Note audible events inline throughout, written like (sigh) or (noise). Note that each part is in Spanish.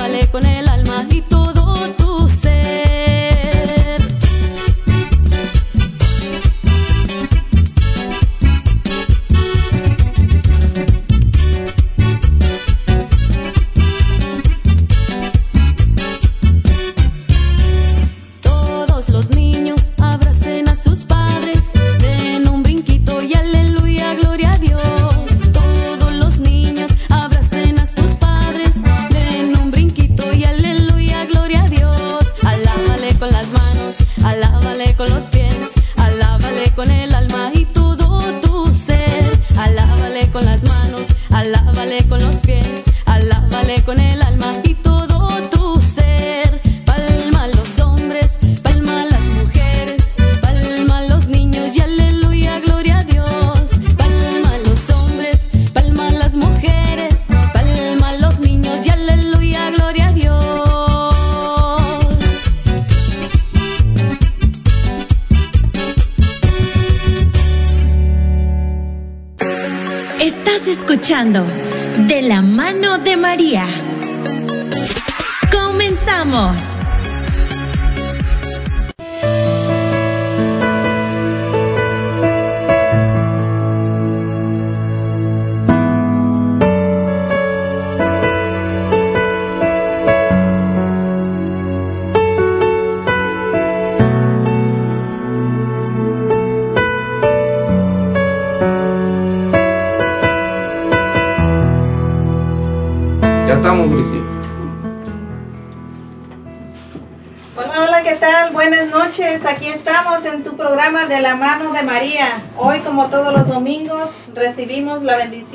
alábale con el alma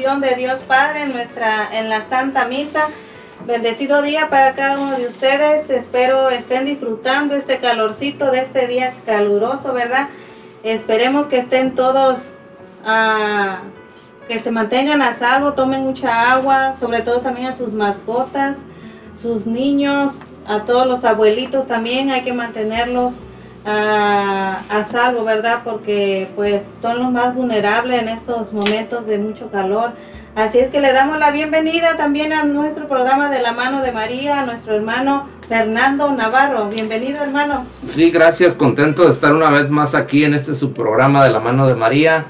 de Dios Padre en nuestra en la Santa Misa. Bendecido día para cada uno de ustedes. Espero estén disfrutando este calorcito de este día caluroso, ¿verdad? Esperemos que estén todos ah, que se mantengan a salvo, tomen mucha agua, sobre todo también a sus mascotas, sus niños, a todos los abuelitos también hay que mantenerlos ah, a salvo, ¿verdad? Porque pues son los más vulnerables en estos momentos de mucho calor. Así es que le damos la bienvenida también a nuestro programa de la mano de María, a nuestro hermano Fernando Navarro. Bienvenido hermano. Sí, gracias, contento de estar una vez más aquí en este su programa de la mano de María.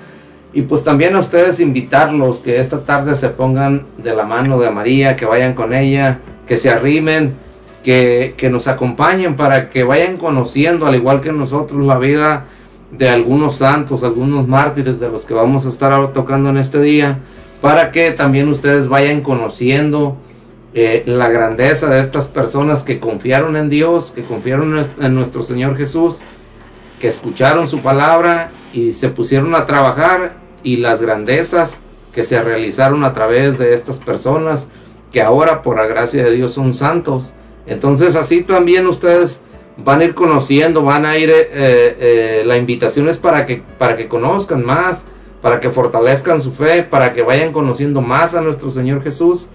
Y pues también a ustedes invitarlos que esta tarde se pongan de la mano de María, que vayan con ella, que se arrimen, que, nos acompañen para que vayan conociendo, al igual que nosotros, la vida de algunos santos, algunos mártires de los que vamos a estar tocando en este día, para que también ustedes vayan conociendo eh, la grandeza de estas personas que confiaron en Dios, que confiaron en nuestro Señor Jesús, que escucharon su palabra y se pusieron a trabajar y las grandezas que se realizaron a través de estas personas que ahora por la gracia de Dios son santos. Entonces así también ustedes van a ir conociendo, van a ir, eh, eh, la invitación es para que, para que conozcan más, para que fortalezcan su fe, para que vayan conociendo más a nuestro Señor Jesús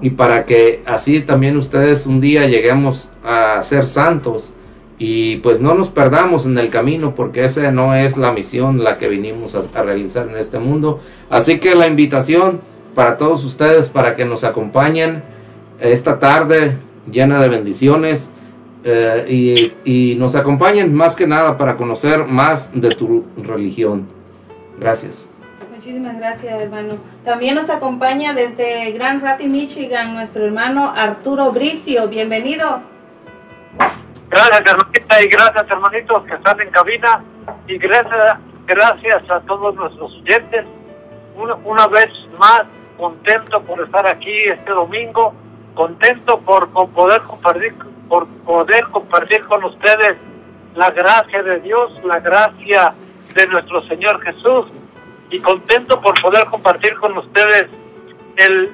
y para que así también ustedes un día lleguemos a ser santos y pues no nos perdamos en el camino porque esa no es la misión la que vinimos a, a realizar en este mundo. Así que la invitación para todos ustedes para que nos acompañen esta tarde llena de bendiciones eh, y, y nos acompañen más que nada para conocer más de tu religión. Gracias. Muchísimas gracias, hermano. También nos acompaña desde Grand Rapids, Michigan, nuestro hermano Arturo Bricio. Bienvenido. Gracias, hermanita, y gracias, hermanitos, que están en cabina. Y gracias, gracias a todos nuestros oyentes. Una, una vez más, contento por estar aquí este domingo. Contento por, por poder compartir por poder compartir con ustedes la gracia de Dios, la gracia de nuestro Señor Jesús. Y contento por poder compartir con ustedes el,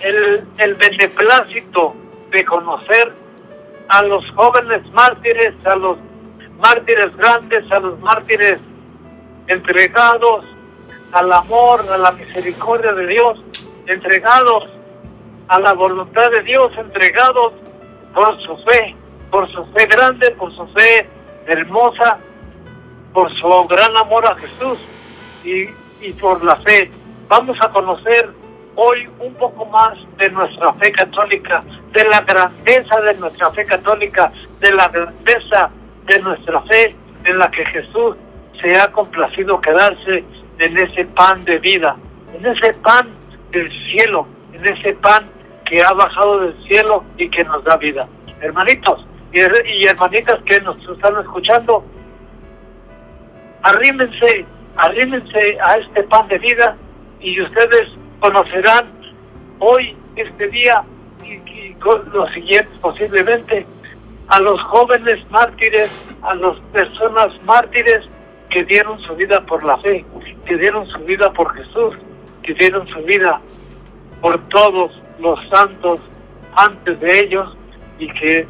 el, el beneplácito de conocer a los jóvenes mártires, a los mártires grandes, a los mártires entregados al amor, a la misericordia de Dios, entregados a la voluntad de Dios, entregados por su fe, por su fe grande, por su fe hermosa, por su gran amor a Jesús y, y por la fe. Vamos a conocer hoy un poco más de nuestra fe católica, de la grandeza de nuestra fe católica, de la grandeza de nuestra fe en la que Jesús se ha complacido quedarse en ese pan de vida, en ese pan del cielo, en ese pan que ha bajado del cielo y que nos da vida. Hermanitos y, hermanitas que nos están escuchando, arrímense, arrímense a este pan de vida y ustedes conocerán hoy, este día y, y con los siguientes posiblemente, a los jóvenes mártires, a las personas mártires que dieron su vida por la fe, que dieron su vida por Jesús, que dieron su vida por todos los santos antes de ellos y que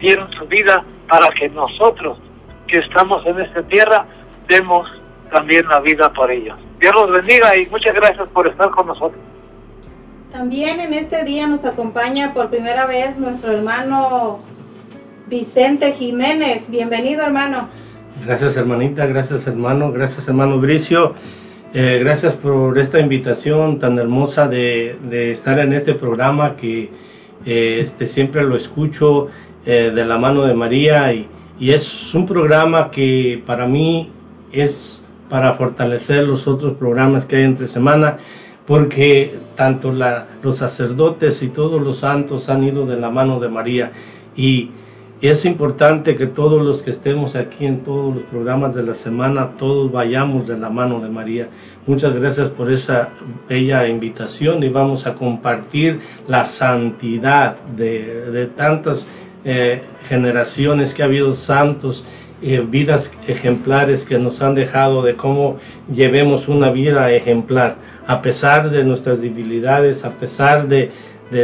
dieron su vida para que nosotros que estamos en esta tierra demos también la vida por ellos. Dios los bendiga y muchas gracias por estar con nosotros. También en este día nos acompaña por primera vez nuestro hermano Vicente Jiménez. Bienvenido, hermano. Gracias, hermanita. Gracias, hermano. Gracias, hermano Bricio. Eh, gracias por esta invitación tan hermosa de, estar en este programa que eh, este, siempre lo escucho eh, de la mano de María y, y es un programa que para mí es para fortalecer los otros programas que hay entre semana porque tanto la, los sacerdotes y todos los santos han ido de la mano de María. Y es importante que todos los que estemos aquí en todos los programas de la semana, todos vayamos de la mano de María. Muchas gracias por esa bella invitación y vamos a compartir la santidad de, tantas eh, generaciones que ha habido santos, eh, vidas ejemplares que nos han dejado de cómo llevemos una vida ejemplar, a pesar de nuestras debilidades, a pesar de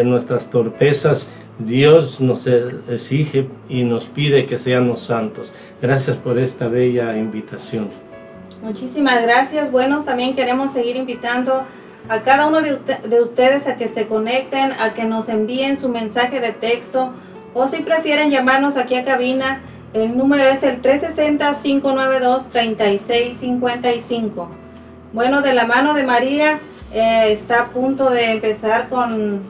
nuestras torpezas Dios nos exige y nos pide que seamos santos. Gracias por esta bella invitación. Muchísimas gracias. Bueno, también queremos seguir invitando a cada uno de, usted, de, ustedes a que se conecten, a que nos envíen su mensaje de texto o si prefieren llamarnos aquí a cabina, el número es el 360-592-3655. Bueno, de la mano de María eh, está a punto de empezar con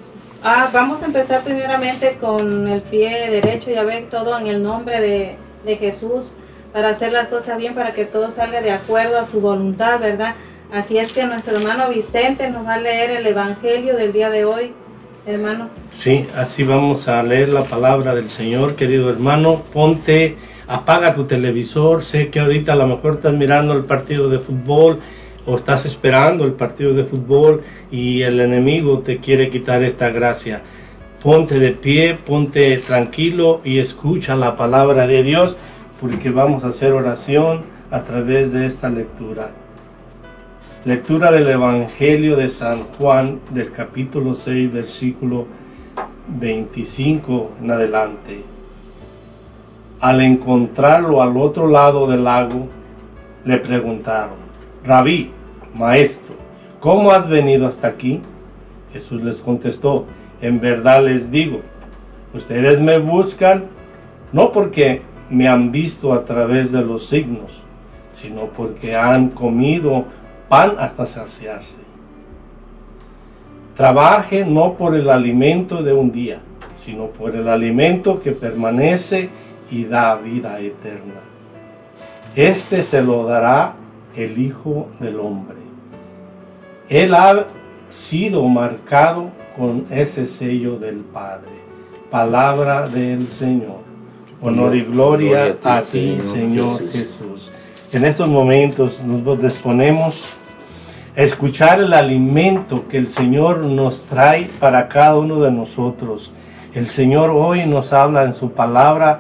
Ah, vamos a empezar primeramente con el pie derecho, ya ven todo en el nombre de, de, Jesús, para hacer las cosas bien, para que todo salga de acuerdo a su voluntad, ¿verdad? Así es que nuestro hermano Vicente nos va a leer el Evangelio del día de hoy, hermano. Sí, así vamos a leer la palabra del Señor, querido hermano. Ponte, apaga tu televisor, sé que ahorita a lo mejor estás mirando el partido de fútbol o estás esperando el partido de fútbol y el enemigo te quiere quitar esta gracia. Ponte de pie, ponte tranquilo y escucha la palabra de Dios porque vamos a hacer oración a través de esta lectura. Lectura del Evangelio de San Juan del capítulo 6 versículo 25 en adelante. Al encontrarlo al otro lado del lago, le preguntaron, Rabí, Maestro, ¿cómo has venido hasta aquí? Jesús les contestó, en verdad les digo, ustedes me buscan no porque me han visto a través de los signos, sino porque han comido pan hasta saciarse. Trabaje no por el alimento de un día, sino por el alimento que permanece y da vida eterna. Este se lo dará el Hijo del Hombre. Él ha sido marcado con ese sello del Padre. Palabra del Señor. Honor y gloria, gloria a, ti, Señor, Señor Jesús. Jesús. En estos momentos nos disponemos a escuchar el alimento que el Señor nos trae para cada uno de nosotros. El Señor hoy nos habla en su palabra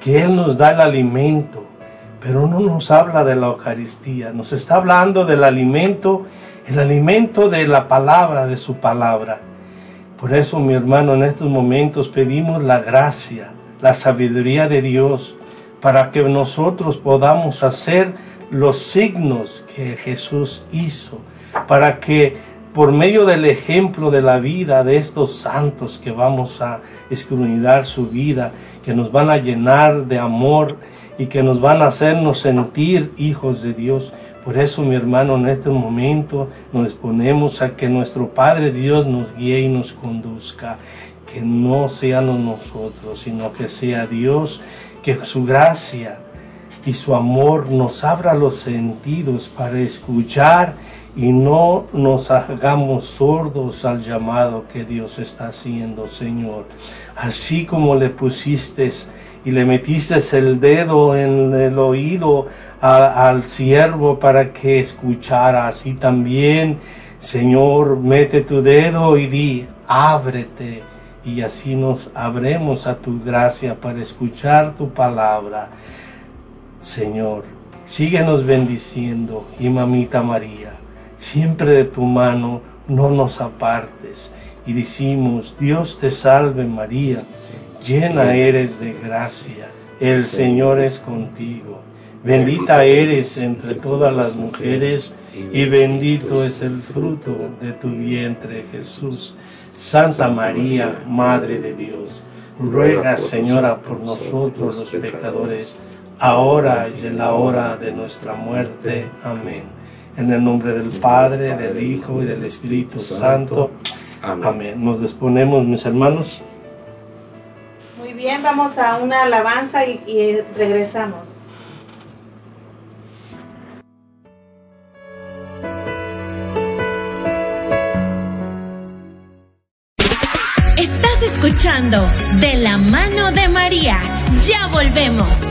que Él nos da el alimento, pero no nos habla de la Eucaristía, nos está hablando del alimento, el alimento de la palabra, de su palabra. Por eso, mi hermano, en estos momentos pedimos la gracia, la sabiduría de Dios, para que nosotros podamos hacer los signos que Jesús hizo, para que por medio del ejemplo de la vida de estos santos que vamos a escudriñar su vida, que nos van a llenar de amor y que nos van a hacernos sentir hijos de Dios. Por eso, mi hermano, en este momento nos disponemos a que nuestro Padre Dios nos guíe y nos conduzca. que no seamos nosotros, sino que sea Dios, que su gracia y su amor nos abra los sentidos para escuchar y no nos hagamos sordos al llamado que Dios está haciendo, Señor. Así como le pusiste y le metiste el dedo en el oído al siervo para que escuchara, así también, Señor, mete tu dedo y di, ábrete. Y así nos abremos a tu gracia para escuchar tu palabra. Señor, síguenos bendiciendo y mamita María siempre de tu mano no nos apartes. Y decimos, Dios te salve María, llena eres de gracia, el Señor es contigo. Bendita eres entre todas las mujeres y bendito es el fruto de tu vientre Jesús. Santa María, Madre de Dios, ruega Señora por nosotros los pecadores, ahora y en la hora de nuestra muerte. Amén. En el nombre del Padre, del Hijo y del Espíritu Santo. Amén. Nos disponemos, mis hermanos. Bien, vamos a una alabanza y, y regresamos. Estás escuchando De la mano de María. Ya volvemos.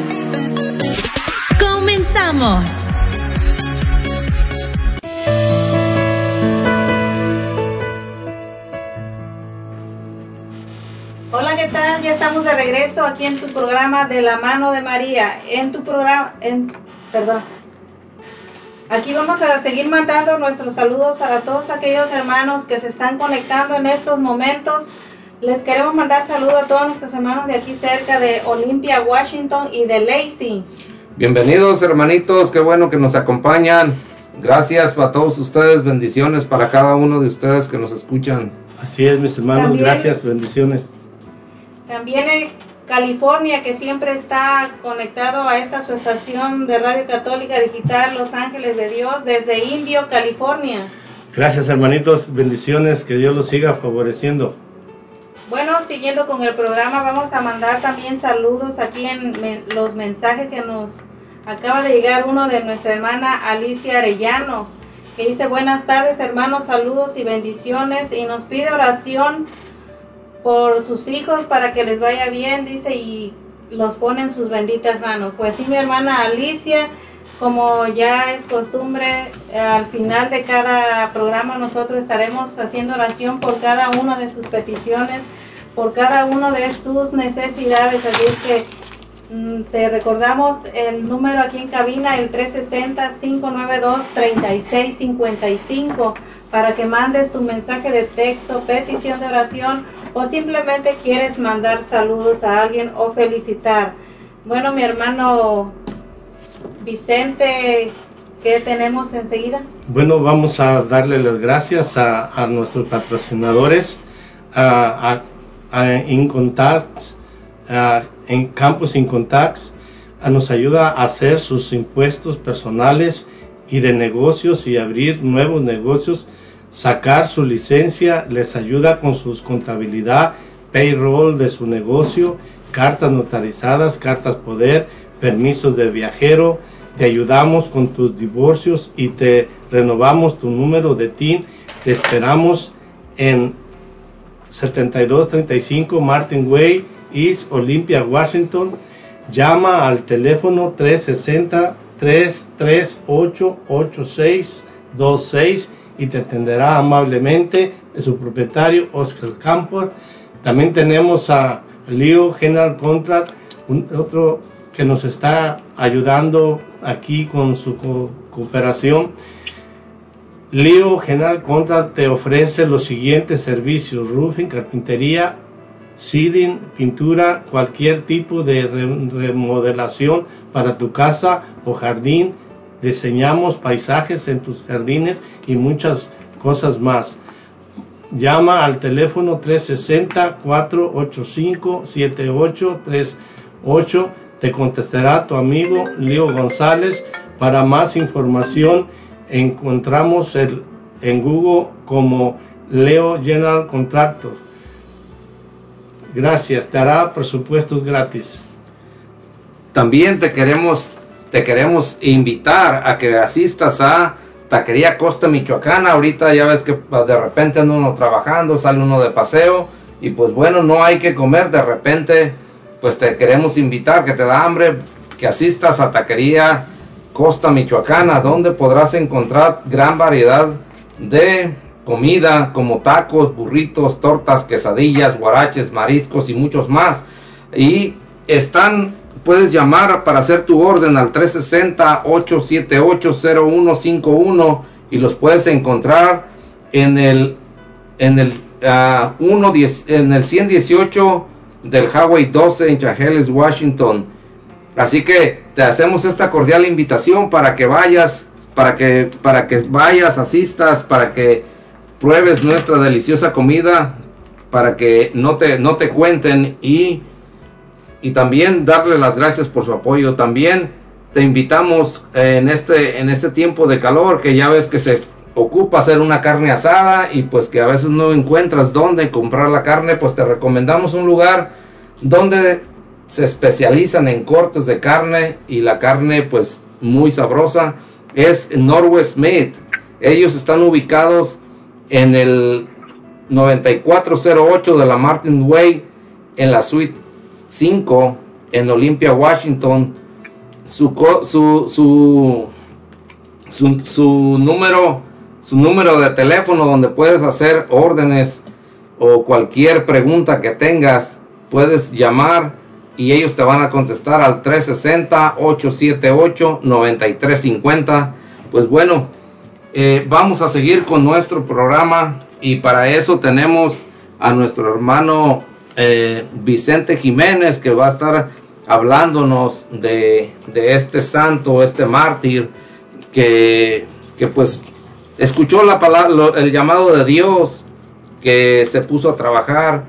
Hola, ¿qué tal? Ya estamos de regreso aquí en tu programa de la mano de María. En tu programa, en, perdón. Aquí vamos a seguir mandando nuestros saludos a todos aquellos hermanos que se están conectando en estos momentos. Les queremos mandar saludos a todos nuestros hermanos de aquí cerca de Olympia, Washington y de Lacey. Bienvenidos hermanitos, qué bueno que nos acompañan. Gracias a todos ustedes, bendiciones para cada uno de ustedes que nos escuchan. Así es, mis hermanos, También- gracias, bendiciones. También en California, que siempre está conectado a esta su estación de Radio Católica Digital Los Ángeles de Dios desde Indio, California. Gracias, hermanitos, bendiciones, que Dios los siga favoreciendo. Bueno, siguiendo con el programa, vamos a mandar también saludos aquí en me- los mensajes que nos acaba de llegar uno de nuestra hermana Alicia Arellano, que dice buenas tardes hermanos, saludos y bendiciones y nos pide oración por sus hijos para que les vaya bien, dice, y los pone en sus benditas manos. Pues sí, mi hermana Alicia, como ya es costumbre, al final de cada programa nosotros estaremos haciendo oración por cada una de sus peticiones, por cada una de sus necesidades. Así es que te recordamos el número aquí en cabina, el 360-592-3655, para que mandes tu mensaje de texto, petición de oración o simplemente quieres mandar saludos a alguien o felicitar. Bueno, mi hermano Vicente, ¿qué tenemos enseguida? Bueno, vamos a darle las gracias a, nuestros patrocinadores, a, a, a a- en Campus Incontacts, a nos ayuda a hacer sus impuestos personales y de negocios y abrir nuevos negocios, sacar su licencia, les ayuda con sus contabilidad, payroll de su negocio, cartas notarizadas, cartas poder, permisos de viajero, te ayudamos con tus divorcios y te renovamos tu número de TIN. Te esperamos en 7235 Martin Way, East Olympia, Washington. Llama al teléfono 360-338-8626 y te atenderá amablemente su propietario Oscar Camper. También tenemos a Leo General Contract, otro que nos está ayudando aquí con su co- cooperación. Leo General Contract te ofrece los siguientes servicios: roofing, carpintería, seeding, pintura, cualquier tipo de re- remodelación para tu casa o jardín. Diseñamos paisajes en tus jardines y muchas cosas más. Llama al teléfono 360-485-7838. Te contestará tu amigo Leo González. Para más información, encontramos el, en Google como Leo General Contractor. Gracias, te hará presupuestos gratis. También te queremos, te queremos invitar a que asistas a Taquería Costa Michoacana. Ahorita ya ves que pues, de repente anda uno trabajando, sale uno de paseo y pues bueno, no hay que comer. De repente, pues te queremos invitar, que te da hambre, que asistas a Taquería Costa Michoacana, donde podrás encontrar gran variedad de comida como tacos, burritos, tortas, quesadillas, guaraches, mariscos y muchos más. Y están puedes llamar para hacer tu orden al 360-878-0151 y los puedes encontrar en el en el 110 en el 118 del Highway 12 en Changeles, Washington. Así que te hacemos esta cordial invitación para que vayas, para que para que vayas, asistas, para que pruebes nuestra deliciosa comida, para que no te no te cuenten y y también darle las gracias por su apoyo. También te invitamos en este, en este tiempo de calor que ya ves que se ocupa hacer una carne asada y pues que a veces no encuentras dónde comprar la carne, pues te recomendamos un lugar donde se especializan en cortes de carne y la carne pues muy sabrosa es Norwest Meat. Ellos están ubicados en el 9408 de la Martin Way en la suite 5 en Olympia, Washington. Su, su, su, su, su número su número de teléfono donde puedes hacer órdenes o cualquier pregunta que tengas, puedes llamar y ellos te van a contestar al 360-878-9350. Pues bueno, eh, vamos a seguir con nuestro programa y para eso tenemos a nuestro hermano eh, Vicente Jiménez que va a estar hablándonos de, de este santo, este mártir que, que pues escuchó la palabra, el llamado de Dios, que se puso a trabajar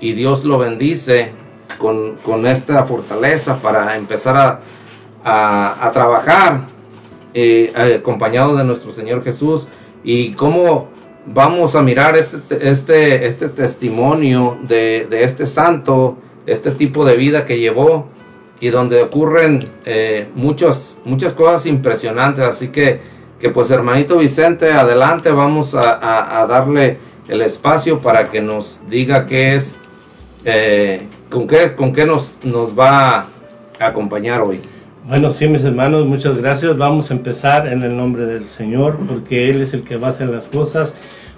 y Dios lo bendice con, con esta fortaleza para empezar a, a, trabajar eh, acompañado de nuestro Señor Jesús y cómo vamos a mirar este, este, este testimonio de, de, este santo, este tipo de vida que llevó y donde ocurren eh, muchas, muchas cosas impresionantes. Así que que pues hermanito Vicente, adelante, vamos a, darle el espacio para que nos diga qué es, eh, con qué, con qué nos, nos va a acompañar hoy. Bueno, sí, mis hermanos, muchas gracias. Vamos a empezar en el nombre del Señor, porque Él es el que va a hacer las cosas.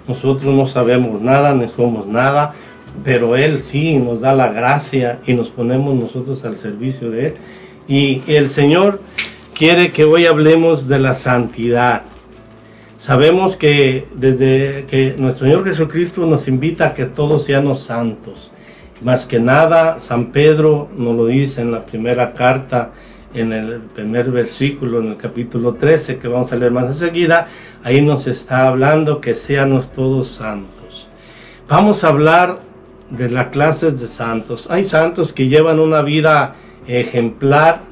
Nosotros no sabemos nada, ni somos nada, pero Él sí nos da la gracia y nos ponemos nosotros al servicio de Él. Y el Señor quiere que hoy hablemos de la santidad. Sabemos que desde que nuestro Señor Jesucristo nos invita a que todos seamos santos. Más que nada, San Pedro nos lo dice en la primera carta, en el primer versículo, en el capítulo 13, que vamos a leer más enseguida. Ahí nos está hablando que seamos todos santos. Vamos a hablar de las clases de santos. Hay santos que llevan una vida ejemplar,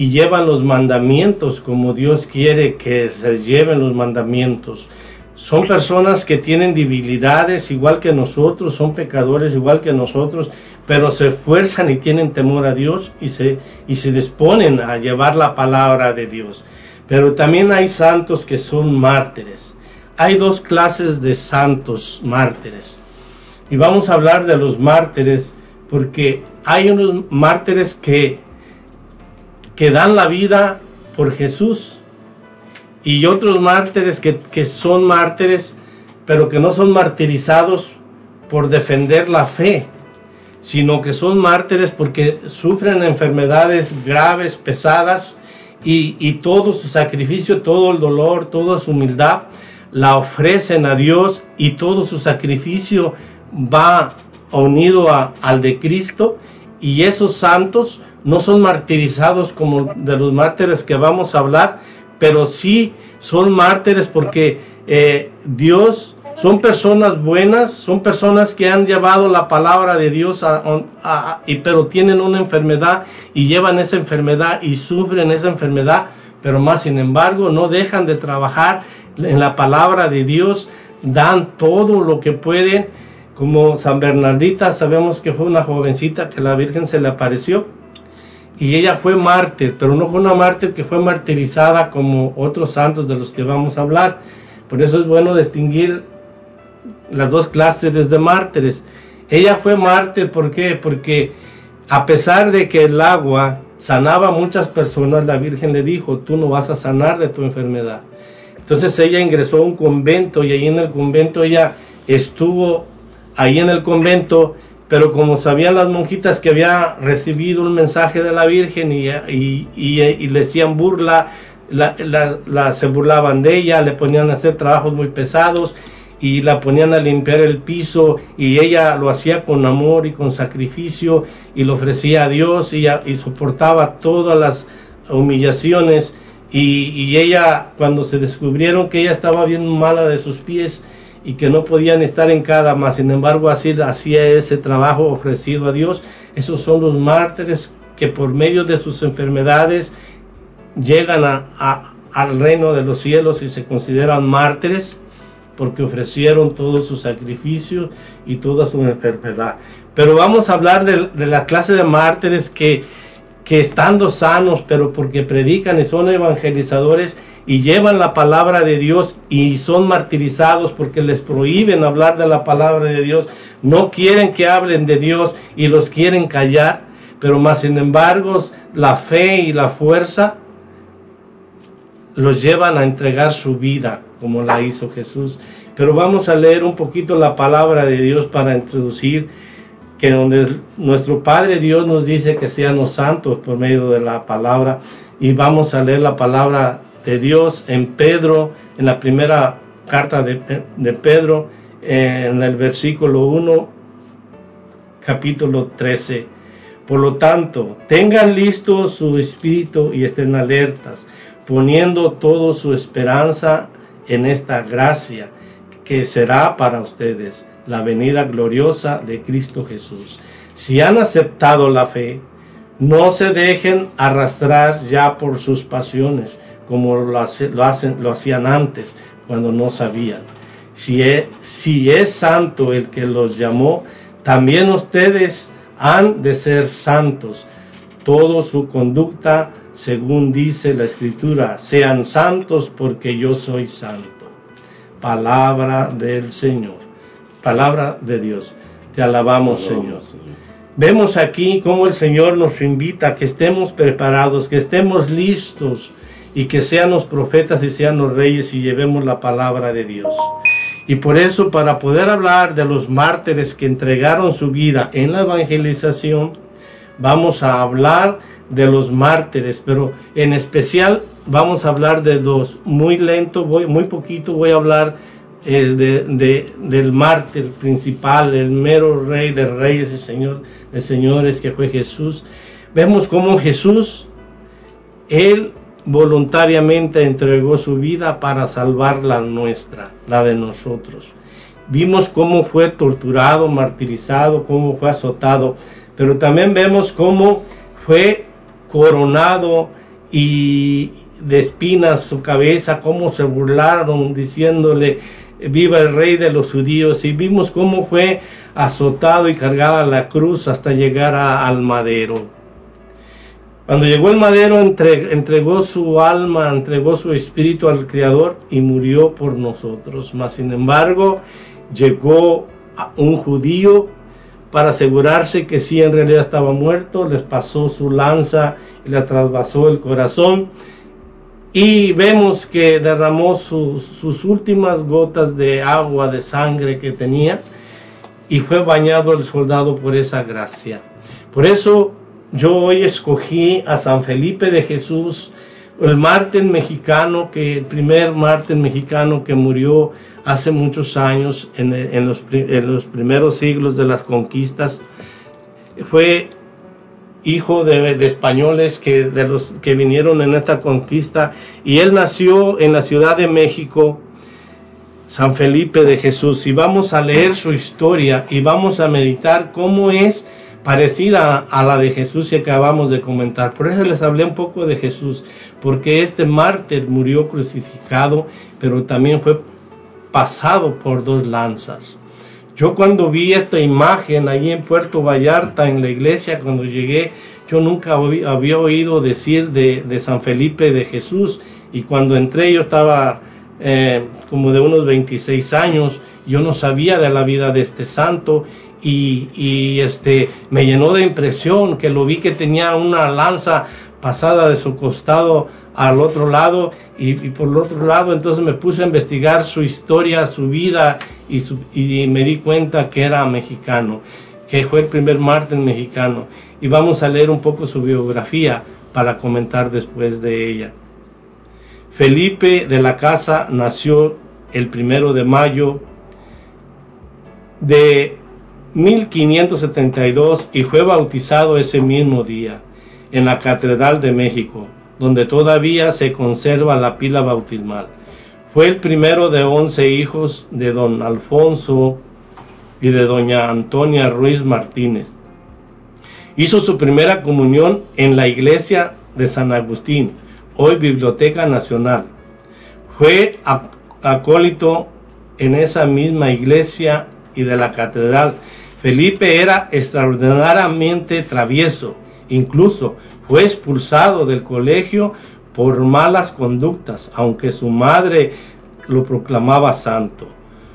y llevan los mandamientos como Dios quiere que se lleven los mandamientos. Son personas que tienen debilidades igual que nosotros, son pecadores igual que nosotros, pero se esfuerzan y tienen temor a Dios y se, y se disponen a llevar la palabra de Dios. Pero también hay santos que son mártires. Hay dos clases de santos mártires. Y vamos a hablar de los mártires porque hay unos mártires que que dan la vida por Jesús y otros mártires que, que son mártires, pero que no son martirizados por defender la fe, sino que son mártires porque sufren enfermedades graves, pesadas, y, y, todo su sacrificio, todo el dolor, toda su humildad, la ofrecen a Dios y todo su sacrificio va unido a, al de Cristo, y esos santos no son martirizados como de los mártires que vamos a hablar, pero sí son mártires porque eh, Dios son personas buenas, son personas que han llevado la palabra de Dios, a, y, pero tienen una enfermedad y llevan esa enfermedad y sufren esa enfermedad, pero más sin embargo no dejan de trabajar en la palabra de Dios, dan todo lo que pueden, como San Bernardita, sabemos que fue una jovencita que la Virgen se le apareció y ella fue mártir, pero no fue una mártir que fue martirizada como otros santos de los que vamos a hablar. Por eso es bueno distinguir las dos clases de mártires. Ella fue mártir, ¿por qué? Porque a pesar de que el agua sanaba a muchas personas, la Virgen le dijo, tú no vas a sanar de tu enfermedad. Entonces ella ingresó a un convento y ahí en el convento ella estuvo, ahí en el convento pero como sabían las monjitas que había recibido un mensaje de la Virgen y, y- y- le hacían burla, la, la- la- se burlaban de ella, le ponían a hacer trabajos muy pesados y la ponían a limpiar el piso y ella lo hacía con amor y con sacrificio y lo ofrecía a Dios y, soportaba todas las humillaciones y, ella cuando se descubrieron que ella estaba bien mala de sus pies y que no podían estar en cada más sin embargo así hacía ese trabajo ofrecido a Dios esos son los mártires que por medio de sus enfermedades llegan a- al reino de los cielos y se consideran mártires porque ofrecieron todo su sacrificio y toda su enfermedad. Pero vamos a hablar de, de la clase de mártires que, que estando sanos, pero porque predican y son evangelizadores y llevan la palabra de Dios y son martirizados porque les prohíben hablar de la palabra de Dios, no quieren que hablen de Dios y los quieren callar, pero más sin embargo la fe y la fuerza los llevan a entregar su vida como la hizo Jesús. Pero vamos a leer un poquito la palabra de Dios para introducir que donde nuestro Padre Dios nos dice que seamos santos por medio de la palabra y vamos a leer la palabra de Dios en Pedro, en la primera carta de, de Pedro, en el versículo 1, capítulo 13. Por lo tanto, tengan listo su espíritu y estén alertas, poniendo toda su esperanza en esta gracia que será para ustedes la venida gloriosa de Cristo Jesús. Si han aceptado la fe, no se dejen arrastrar ya por sus pasiones, como lo, hace- lo hacen, lo hacían antes, cuando no sabían. Si es, si es santo el que los llamó, también ustedes han de ser santos. Todo su conducta, según dice la Escritura, sean santos porque yo soy santo. Palabra del Señor. Palabra de Dios. Te alabamos, Señor. Vemos aquí cómo el Señor nos invita a que estemos preparados, que estemos listos y que sean los profetas y sean los reyes y llevemos la palabra de Dios. Y por eso, para poder hablar de los mártires que entregaron su vida en la evangelización, vamos a hablar de los mártires, pero en especial vamos a hablar de dos. Muy lento, voy, muy poquito voy a hablar eh, de, de- del mártir principal, el mero rey de reyes y señor de señores que fue Jesús. Vemos cómo Jesús, él voluntariamente entregó su vida para salvar la nuestra, la de nosotros. Vimos cómo fue torturado, martirizado, cómo fue azotado, pero también vemos cómo fue coronado y de espinas su cabeza, cómo se burlaron diciéndole viva el rey de los judíos y vimos cómo fue azotado y cargada la cruz hasta llegar a- al madero. Cuando llegó el madero entre- entregó su alma, entregó su espíritu al Creador y murió por nosotros. Mas sin embargo llegó un judío para asegurarse que sí en realidad estaba muerto, les pasó su lanza y le trasvasó el corazón y vemos que derramó sus- últimas gotas de agua, de sangre que tenía y fue bañado el soldado por esa gracia. Por eso yo hoy escogí a San Felipe de Jesús, el mártir mexicano, que el primer mártir mexicano que murió hace muchos años en, los, en los primeros siglos de las conquistas. Fue hijo de, de españoles que, de los que vinieron en esta conquista y él nació en la Ciudad de México, San Felipe de Jesús. Y vamos a leer su historia y vamos a meditar cómo es parecida a la de Jesús que acabamos de comentar. Por eso les hablé un poco de Jesús, porque este mártir murió crucificado, pero también fue pasado por dos lanzas. Yo cuando vi esta imagen allí en Puerto Vallarta, en la iglesia, cuando llegué, yo nunca había oído decir de, de San Felipe de Jesús. Y cuando entré yo estaba eh, como de unos 26 años, yo no sabía de la vida de este santo y, y, este, me llenó de impresión que lo vi que tenía una lanza pasada de su costado al otro lado y, por el otro lado entonces me puse a investigar su historia, su vida y, y me di cuenta que era mexicano, que fue el primer mártir mexicano. Y vamos a leer un poco su biografía para comentar después de ella. Felipe de la Casa nació el primero de mayo de 1572 y fue bautizado ese mismo día en la Catedral de México, donde todavía se conserva la pila bautismal. Fue el primero de once hijos de don Alfonso y de doña Antonia Ruiz Martínez. Hizo su primera comunión en la iglesia de San Agustín, hoy Biblioteca Nacional. Fue acólito en esa misma iglesia y de la catedral. Felipe era extraordinariamente travieso, incluso fue expulsado del colegio por malas conductas, aunque su madre lo proclamaba santo.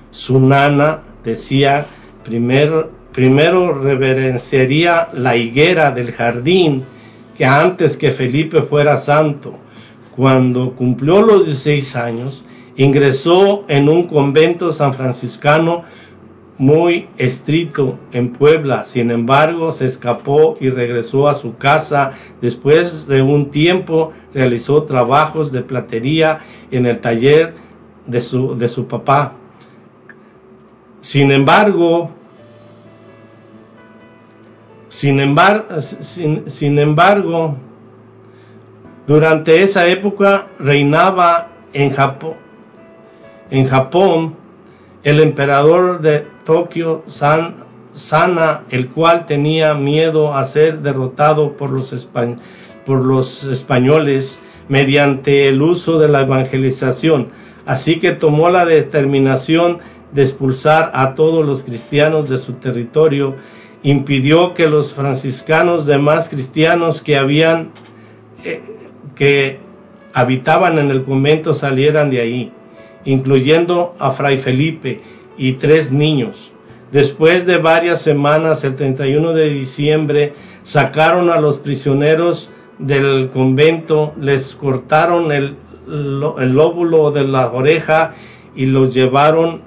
Su nana decía, primero, primero reverenciaría la higuera del jardín que antes que Felipe fuera santo. Cuando cumplió los 16 años, ingresó en un convento san franciscano muy estricto en Puebla. Sin embargo, se escapó y regresó a su casa. Después de un tiempo, realizó trabajos de platería en el taller de su, de su papá. Sin embargo, sin embargo, sin, embargo, durante esa época reinaba en Japón, en Japón el emperador de Tokio, San, Sana, el cual tenía miedo a ser derrotado por los, españoles mediante el uso de la evangelización. Así que tomó la determinación de expulsar a todos los cristianos de su territorio impidió que los franciscanos demás cristianos que habían eh, que habitaban en el convento salieran de ahí, incluyendo a Fray Felipe y tres niños. Después de varias semanas, el 31 de diciembre, sacaron a los prisioneros del convento, les cortaron el, el lóbulo de la oreja y los llevaron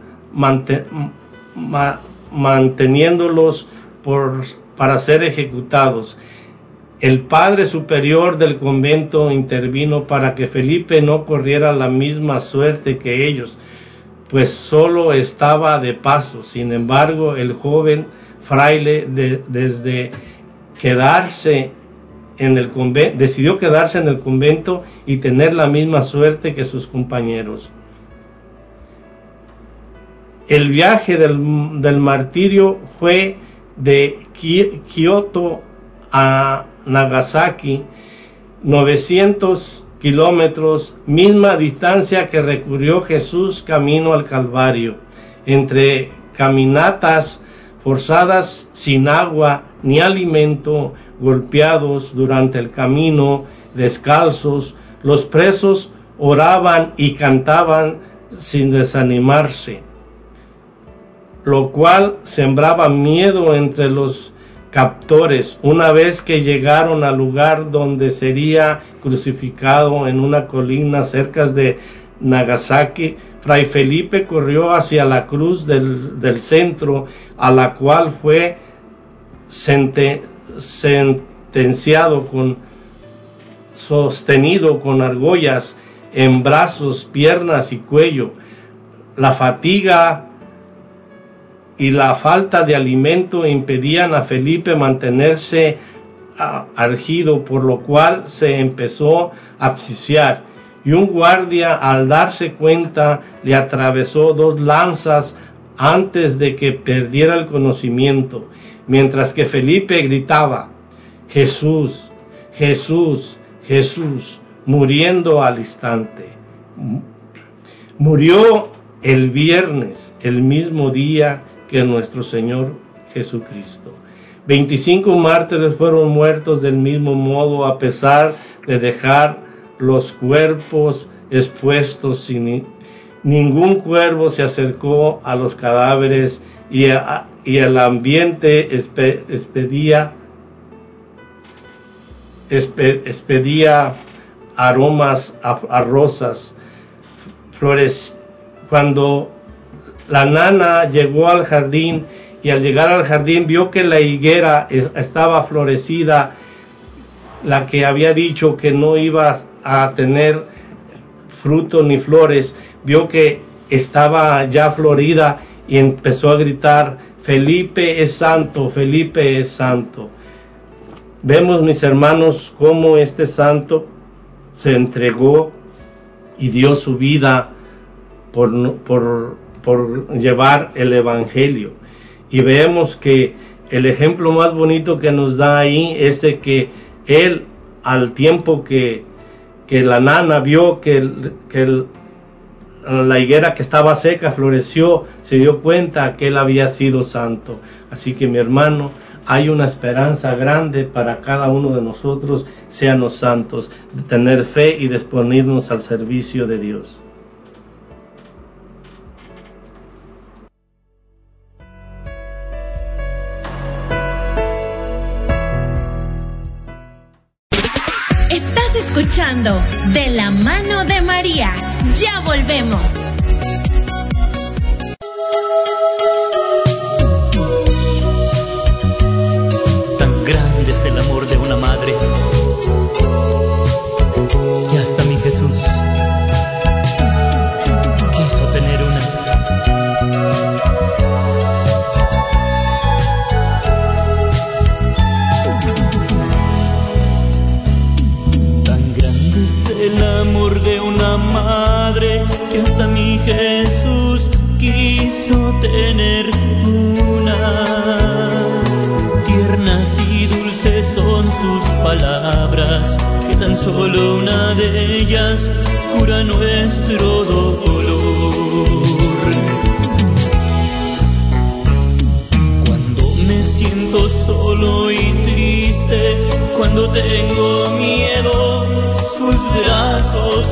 manteniéndolos para ser ejecutados. El padre superior del convento intervino para que Felipe no corriera la misma suerte que ellos, pues solo estaba de paso. Sin embargo, el joven fraile desde quedarse en el convento, decidió quedarse en el convento y tener la misma suerte que sus compañeros. El viaje del, del martirio fue de Kioto a Nagasaki, 900 kilómetros, misma distancia que recurrió Jesús camino al Calvario, entre caminatas forzadas sin agua ni alimento, golpeados durante el camino, descalzos, los presos oraban y cantaban sin desanimarse lo cual sembraba miedo entre los captores una vez que llegaron al lugar donde sería crucificado en una colina cerca de Nagasaki, Fray Felipe corrió hacia la cruz del, centro, a la cual fue sentenciado con sostenido con argollas en brazos, piernas y cuello. La fatiga y la falta de alimento impedían a Felipe mantenerse argido, por lo cual se empezó a asfixiar. Y un guardia, al darse cuenta, le atravesó dos lanzas antes de que perdiera el conocimiento, mientras que Felipe gritaba, Jesús, Jesús, Jesús, muriendo al instante. Murió el viernes, el mismo día que nuestro Señor Jesucristo. 25 mártires fueron muertos del mismo modo a pesar de dejar los cuerpos expuestos sin ningún cuervo se acercó a los cadáveres y, el ambiente expedía, expedía aromas a, a rosas, flores. Cuando la nana llegó al jardín y al llegar al jardín vio que la higuera es- estaba florecida, la que había dicho que no iba a tener fruto ni flores, vio que estaba ya florida y empezó a gritar, Felipe es santo, Felipe es santo. Vemos, mis hermanos, cómo este santo se entregó y dio su vida por, por, por llevar el Evangelio. Y vemos que el ejemplo más bonito que nos da ahí es de que él, al tiempo que, que la nana vio que, que la higuera que estaba seca floreció, se dio cuenta que él había sido santo. Así que mi hermano, hay una esperanza grande para cada uno de nosotros, seamos santos, de tener fe y disponernos al servicio de Dios. Ya volvemos. Palabras, que tan solo una de ellas cura nuestro dolor. Cuando me siento solo y triste, cuando tengo miedo, sus brazos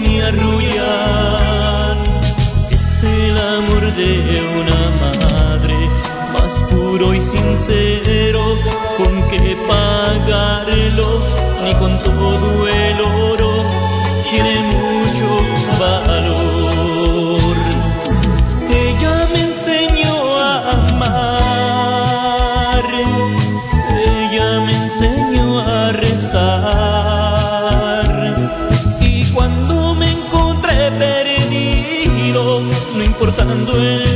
me arrullan. Es el amor de una madre, puro y sincero, con que pagarlo, ni con todo el oro, tiene mucho valor. Ella me enseñó a amar, ella me enseñó a rezar. Y cuando me encontré perdido, no importando el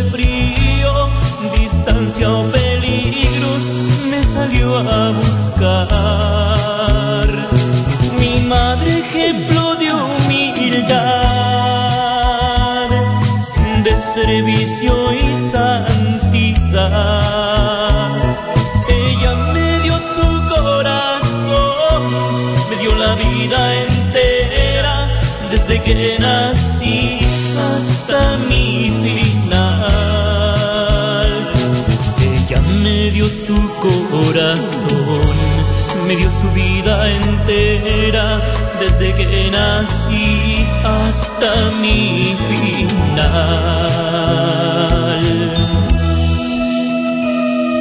me dio su vida entera, desde que nací hasta mi final.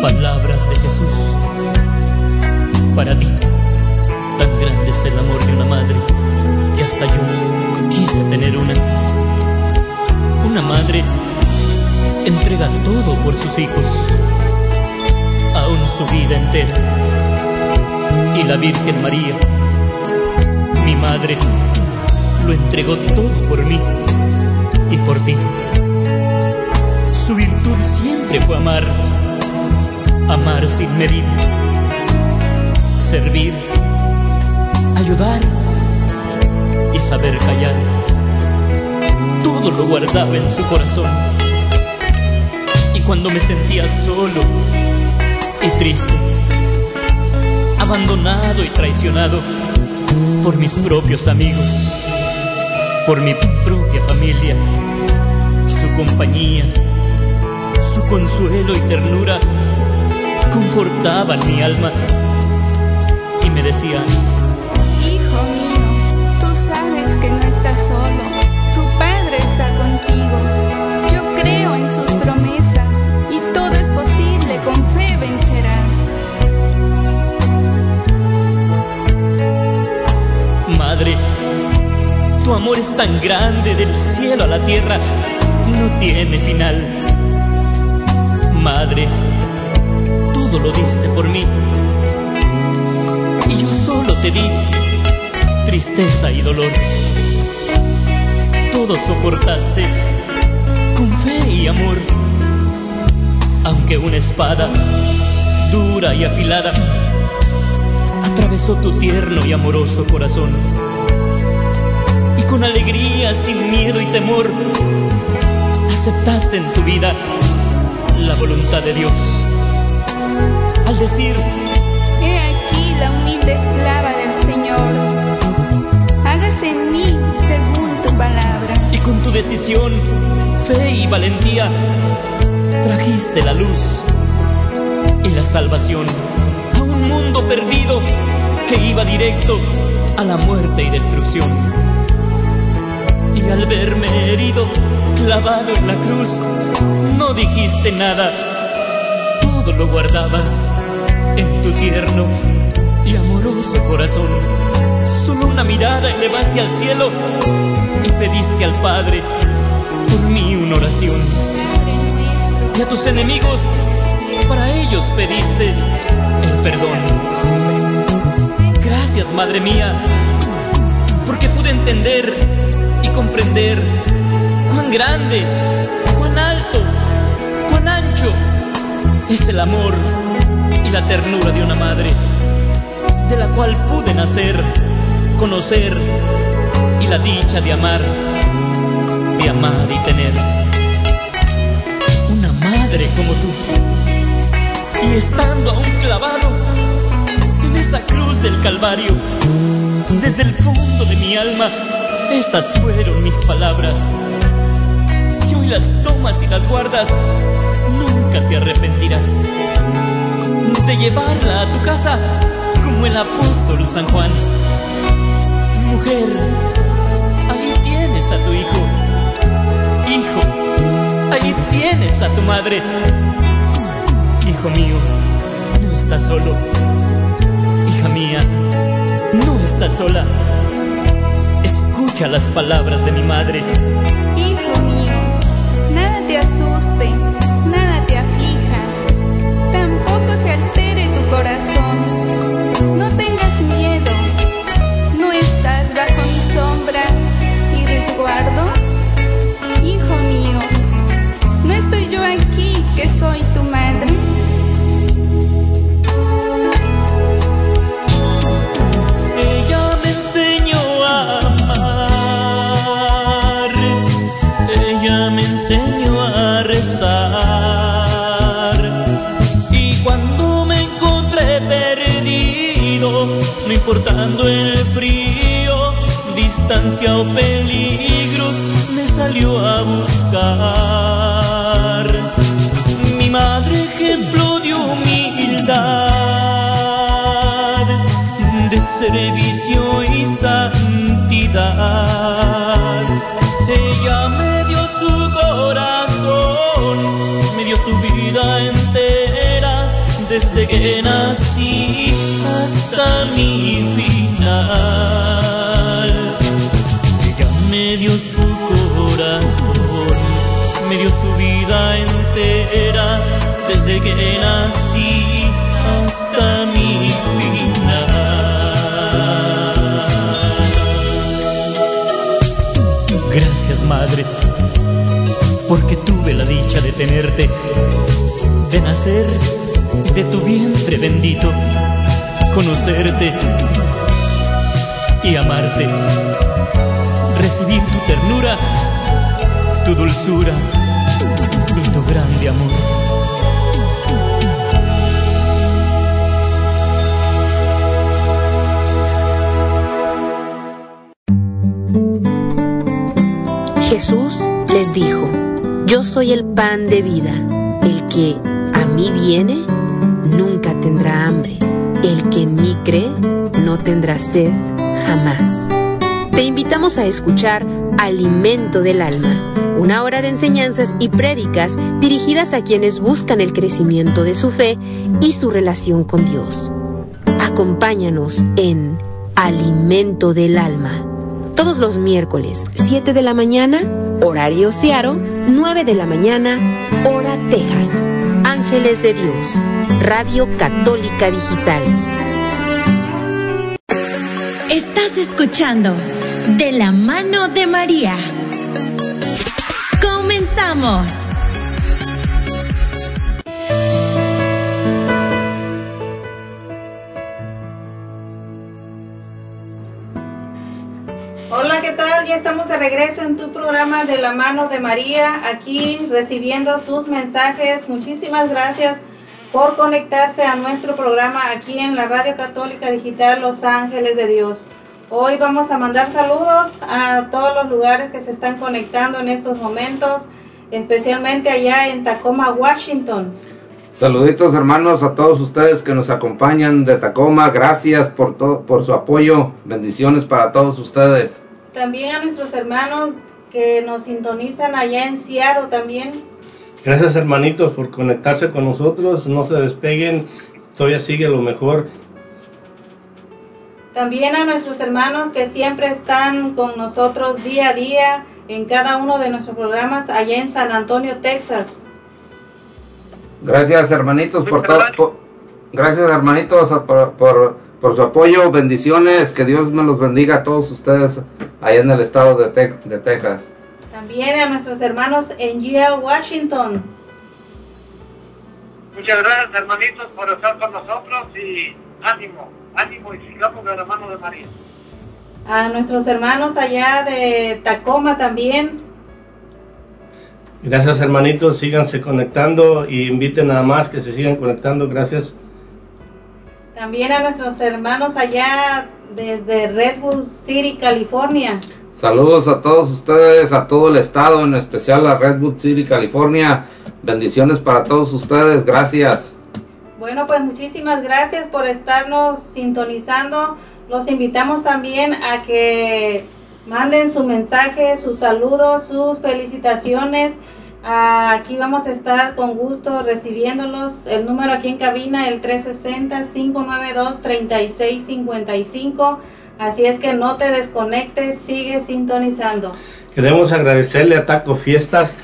Palabras de Jesús, para ti, tan grande es el amor de una madre, que hasta yo quise tener una. Una madre entrega todo por sus hijos, aún su vida entera. La Virgen María, mi madre, lo entregó todo por mí y por ti. Su virtud siempre fue amar, amar sin medida, servir, ayudar y saber callar. Todo lo guardaba en su corazón. Y cuando me sentía solo y triste, abandonado y traicionado por mis propios amigos, por mi propia familia, su compañía, su consuelo y ternura confortaban mi alma y me decían, Hijo mío, tu amor es tan grande del cielo a la tierra, no tiene final. Madre, todo lo diste por mí. Y yo solo te di tristeza y dolor. Todo soportaste con fe y amor. Aunque una espada dura y afilada atravesó tu tierno y amoroso corazón. Con alegría, sin miedo y temor, aceptaste en tu vida la voluntad de Dios. Al decir, He aquí la humilde esclava del Señor. Hágase en mí según tu palabra. y con tu decisión, fe y valentía, trajiste la luz y la salvación a un mundo perdido que iba directo a la muerte y destrucción. Y al verme herido, clavado en la cruz, no dijiste nada, todo lo guardabas en tu tierno y amoroso corazón. Solo una mirada elevaste al cielo y pediste al Padre por mí una oración. Y a tus enemigos, para ellos pediste el perdón. Gracias, Madre mía, porque pude entender comprender cuán grande, cuán alto, cuán ancho es el amor y la ternura de una madre, de la cual pude nacer, conocer y la dicha de amar, de amar y tener. Una madre como tú. Y estando aún clavado en esa cruz del Calvario, desde el fondo de mi alma, estas fueron mis palabras. Si hoy las tomas y las guardas, nunca te arrepentirás de llevarla a tu casa como el apóstol San Juan. Mujer, ahí tienes a tu hijo. Hijo, ahí tienes a tu madre. Hijo mío, no estás solo. Hija mía, no estás sola. Las palabras de mi madre. Hijo mío, nada te asuste, nada te aflija, tampoco se altere tu corazón. No tengas miedo, no estás bajo mi sombra y resguardo. Hijo mío, no estoy yo aquí que soy distancia o peligros, me salió a buscar. Mi madre, ejemplo de humildad de servicio y santidad. Ella me dio su corazón, me dio su vida entera, desde que nací hasta mi final. Su vida entera, desde que nací hasta mi final. Gracias, Madre, porque tuve la dicha de tenerte, de nacer de tu vientre bendito, conocerte y amarte, recibir tu ternura, tu dulzura grande amor. Jesús les dijo, Yo soy el pan de vida. El que a mí viene, nunca tendrá hambre. El que en mí cree, no tendrá sed jamás. Te invitamos a escuchar Alimento del Alma, una hora de enseñanzas y prédicas dirigidas a quienes buscan el crecimiento de su fe y su relación con Dios. Acompáñanos en Alimento del Alma todos los miércoles, 7 de la mañana, horario Searo, 9 de la mañana, hora Texas. Ángel Ángeles de Dios, Radio Católica Digital. Estás escuchando De la mano de María. Hola, ¿qué tal? Ya estamos de regreso en tu programa de la mano de María, aquí recibiendo sus mensajes. Muchísimas gracias por conectarse a nuestro programa aquí en la Radio Católica Digital Los Ángeles de Dios. Hoy vamos a mandar saludos a todos los lugares que se están conectando en estos momentos, especialmente allá en Tacoma, Washington. Saluditos hermanos a todos ustedes que nos acompañan de Tacoma. Gracias por, todo, por su apoyo. Bendiciones para todos ustedes. También a nuestros hermanos que nos sintonizan allá en Seattle también. Gracias hermanitos por conectarse con nosotros. No se despeguen. Todavía sigue lo mejor. También a nuestros hermanos que siempre están con nosotros día a día en cada uno de nuestros programas allá en San Antonio, Texas. Gracias hermanitos por todo. por- gracias hermanitos por, por, por su apoyo. Bendiciones. Que Dios me los bendiga a todos ustedes allá en el estado de, Tex- de Texas. También a nuestros hermanos en Yale, Washington. Muchas gracias, hermanitos, por estar con nosotros y ánimo, ánimo y sigamos de la mano de María. A nuestros hermanos allá de Tacoma también. Gracias hermanitos. Síganse conectando y inviten a más que se sigan conectando. Gracias. También a nuestros hermanos allá desde Redwood City, California. Saludos a todos ustedes, a todo el estado, en especial a Redwood City, California. Bendiciones para todos ustedes. Gracias. Bueno, pues muchísimas gracias por estarnos sintonizando. Los invitamos también a que manden su mensaje, sus saludos, sus felicitaciones. Ah, aquí vamos a estar con gusto recibiéndolos. El número aquí en cabina, el 360-592-3655. Así es que no te desconectes, sigue sintonizando. Queremos agradecerle a Taco Fiestas.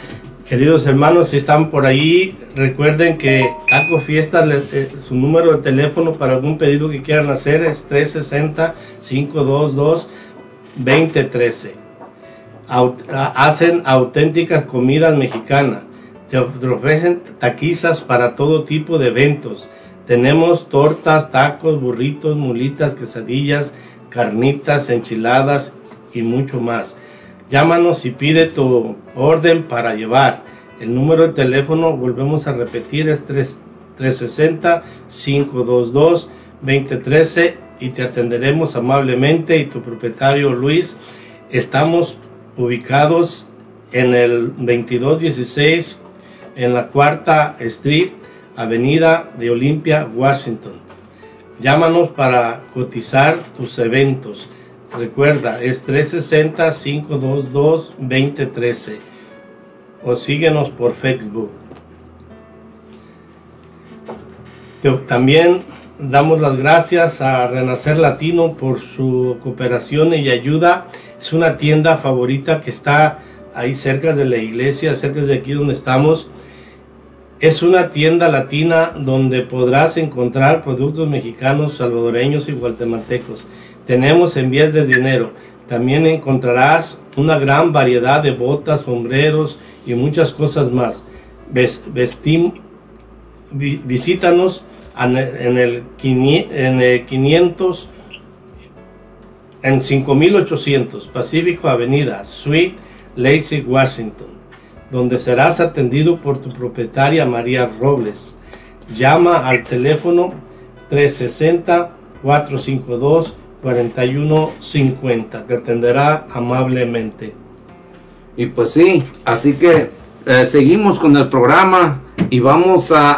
Queridos hermanos, si están por ahí, recuerden que Taco Fiestas, eh, su número de teléfono para algún pedido que quieran hacer es 360-522-2013. Aut- a- hacen auténticas comidas mexicanas. Te ofrecen taquizas para todo tipo de eventos. Tenemos tortas, tacos, burritos, mulitas, quesadillas, carnitas, enchiladas y mucho más. Llámanos y pide tu orden para llevar. El número de teléfono, volvemos a repetir, es 3 360-522-2013 y te atenderemos amablemente y tu propietario Luis. Estamos ubicados en el 2216 en la cuarta Street, Avenida de Olimpia, Washington. Llámanos para cotizar tus eventos. Recuerda, es 360-522-2013 o síguenos por Facebook. También damos las gracias a Renacer Latino por su cooperación y ayuda. Es una tienda favorita que está ahí cerca de la iglesia, cerca de aquí donde estamos. Es una tienda latina donde podrás encontrar productos mexicanos, salvadoreños y guatemaltecos. Tenemos envíos de dinero. También encontrarás una gran variedad de botas, sombreros y muchas cosas más. Ves- vestim- vi- visítanos en el, en el 500 en 5800 Pacífico Avenida, Suite, Lacey, Washington, donde serás atendido por tu propietaria María Robles. Llama al teléfono 360-452-4150. Te atenderá amablemente. Y pues sí, así que eh, seguimos con el programa y vamos a,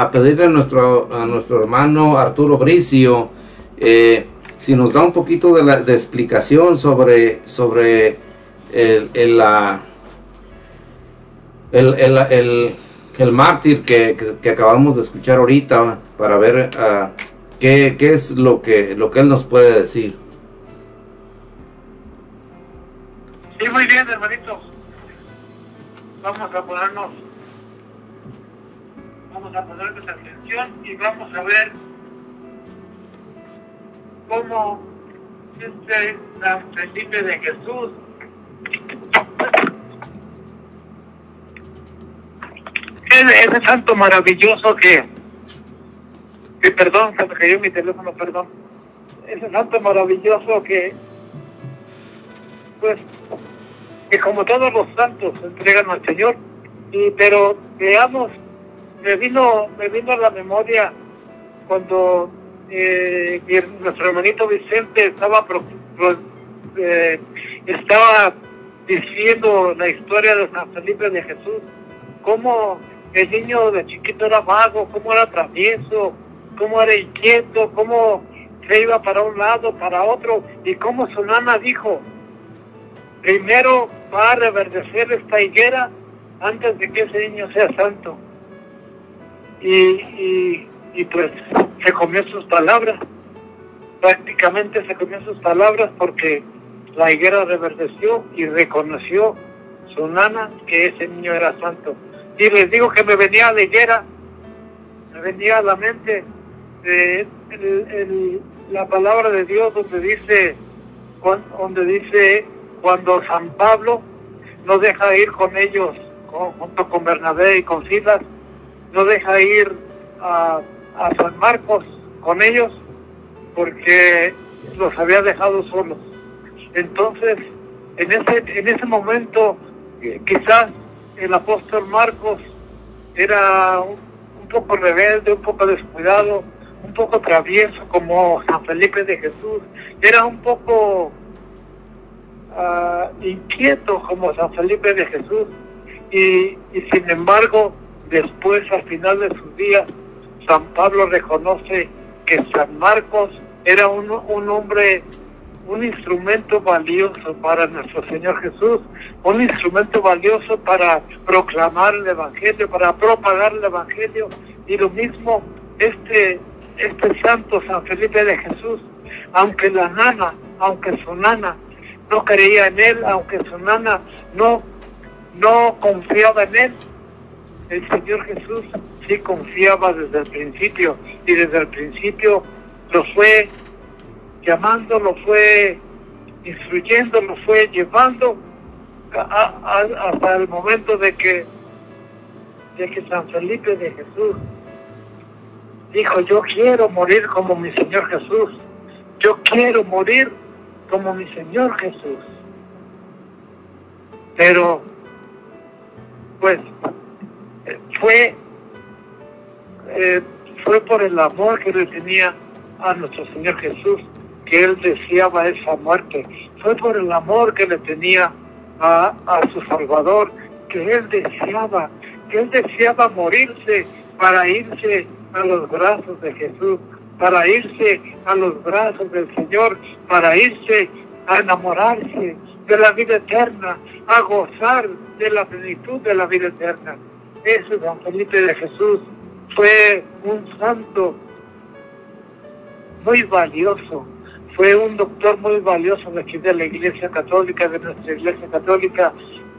a- pedirle a nuestro, a nuestro hermano Arturo Bricio eh, si nos da un poquito de, la, de explicación sobre, sobre el, el, el, el, mártir que, que- que acabamos de escuchar ahorita para ver ah, qué, qué es lo que, lo que él nos puede decir. Sí, muy bien, hermanitos. Vamos a ponernos vamos a poner nuestra atención y vamos a ver cómo este San Felipe de Jesús ese, ese santo maravilloso que, que perdón, se me cayó mi teléfono, perdón, ese santo maravilloso que pues que como todos los santos entregan al Señor. Y pero veamos me vino me vino a la memoria cuando eh, nuestro hermanito Vicente estaba pro- pro- eh, estaba diciendo la historia de San Felipe de Jesús cómo el niño de chiquito era vago cómo era travieso cómo era inquieto cómo se iba para un lado para otro y cómo su nana dijo primero va a reverdecer esta higuera antes de que ese niño sea santo. Y, pues se comió sus palabras, prácticamente se comió sus palabras porque la higuera reverdeció y reconoció su nana que ese niño era santo. Y les digo que me venía a la higuera, me venía a la mente eh, la palabra de Dios donde dice, donde dice cuando San Pablo no deja ir con ellos, junto con Bernabé y con Silas, no deja ir a, San Marcos con ellos porque los había dejado solos. Entonces, en ese, en ese momento, eh, quizás el apóstol Marcos era un poco rebelde, un poco descuidado, un poco travieso como San Felipe de Jesús, era un poco ah, inquieto como San Felipe de Jesús. Y, y sin embargo después al final de sus días San Pablo reconoce que San Marcos era un, un hombre un instrumento valioso para nuestro Señor Jesús, un instrumento valioso para proclamar el Evangelio, para propagar el Evangelio, y lo mismo este, este santo San Felipe de Jesús, aunque la nana, aunque su nana no creía en él, aunque su nana no, no confiaba en él, el Señor Jesús sí confiaba desde el principio, y desde el principio lo fue llamando, lo fue instruyendo, lo fue llevando hasta el momento de que, de que San Felipe de Jesús dijo, yo quiero morir como mi Señor Jesús, yo quiero morir como mi Señor Jesús. Pero, pues, fue, eh, fue por el amor que le tenía a nuestro Señor Jesús que él deseaba esa muerte. Fue por el amor que le tenía a, a su Salvador que él deseaba, que él deseaba morirse para irse a los brazos de Jesús, para irse a los brazos del Señor, para irse a enamorarse de la vida eterna, a gozar de la plenitud de la vida eterna. Ese San Felipe de Jesús fue un santo muy valioso, fue un doctor muy valioso de aquí de la Iglesia Católica, de nuestra Iglesia Católica,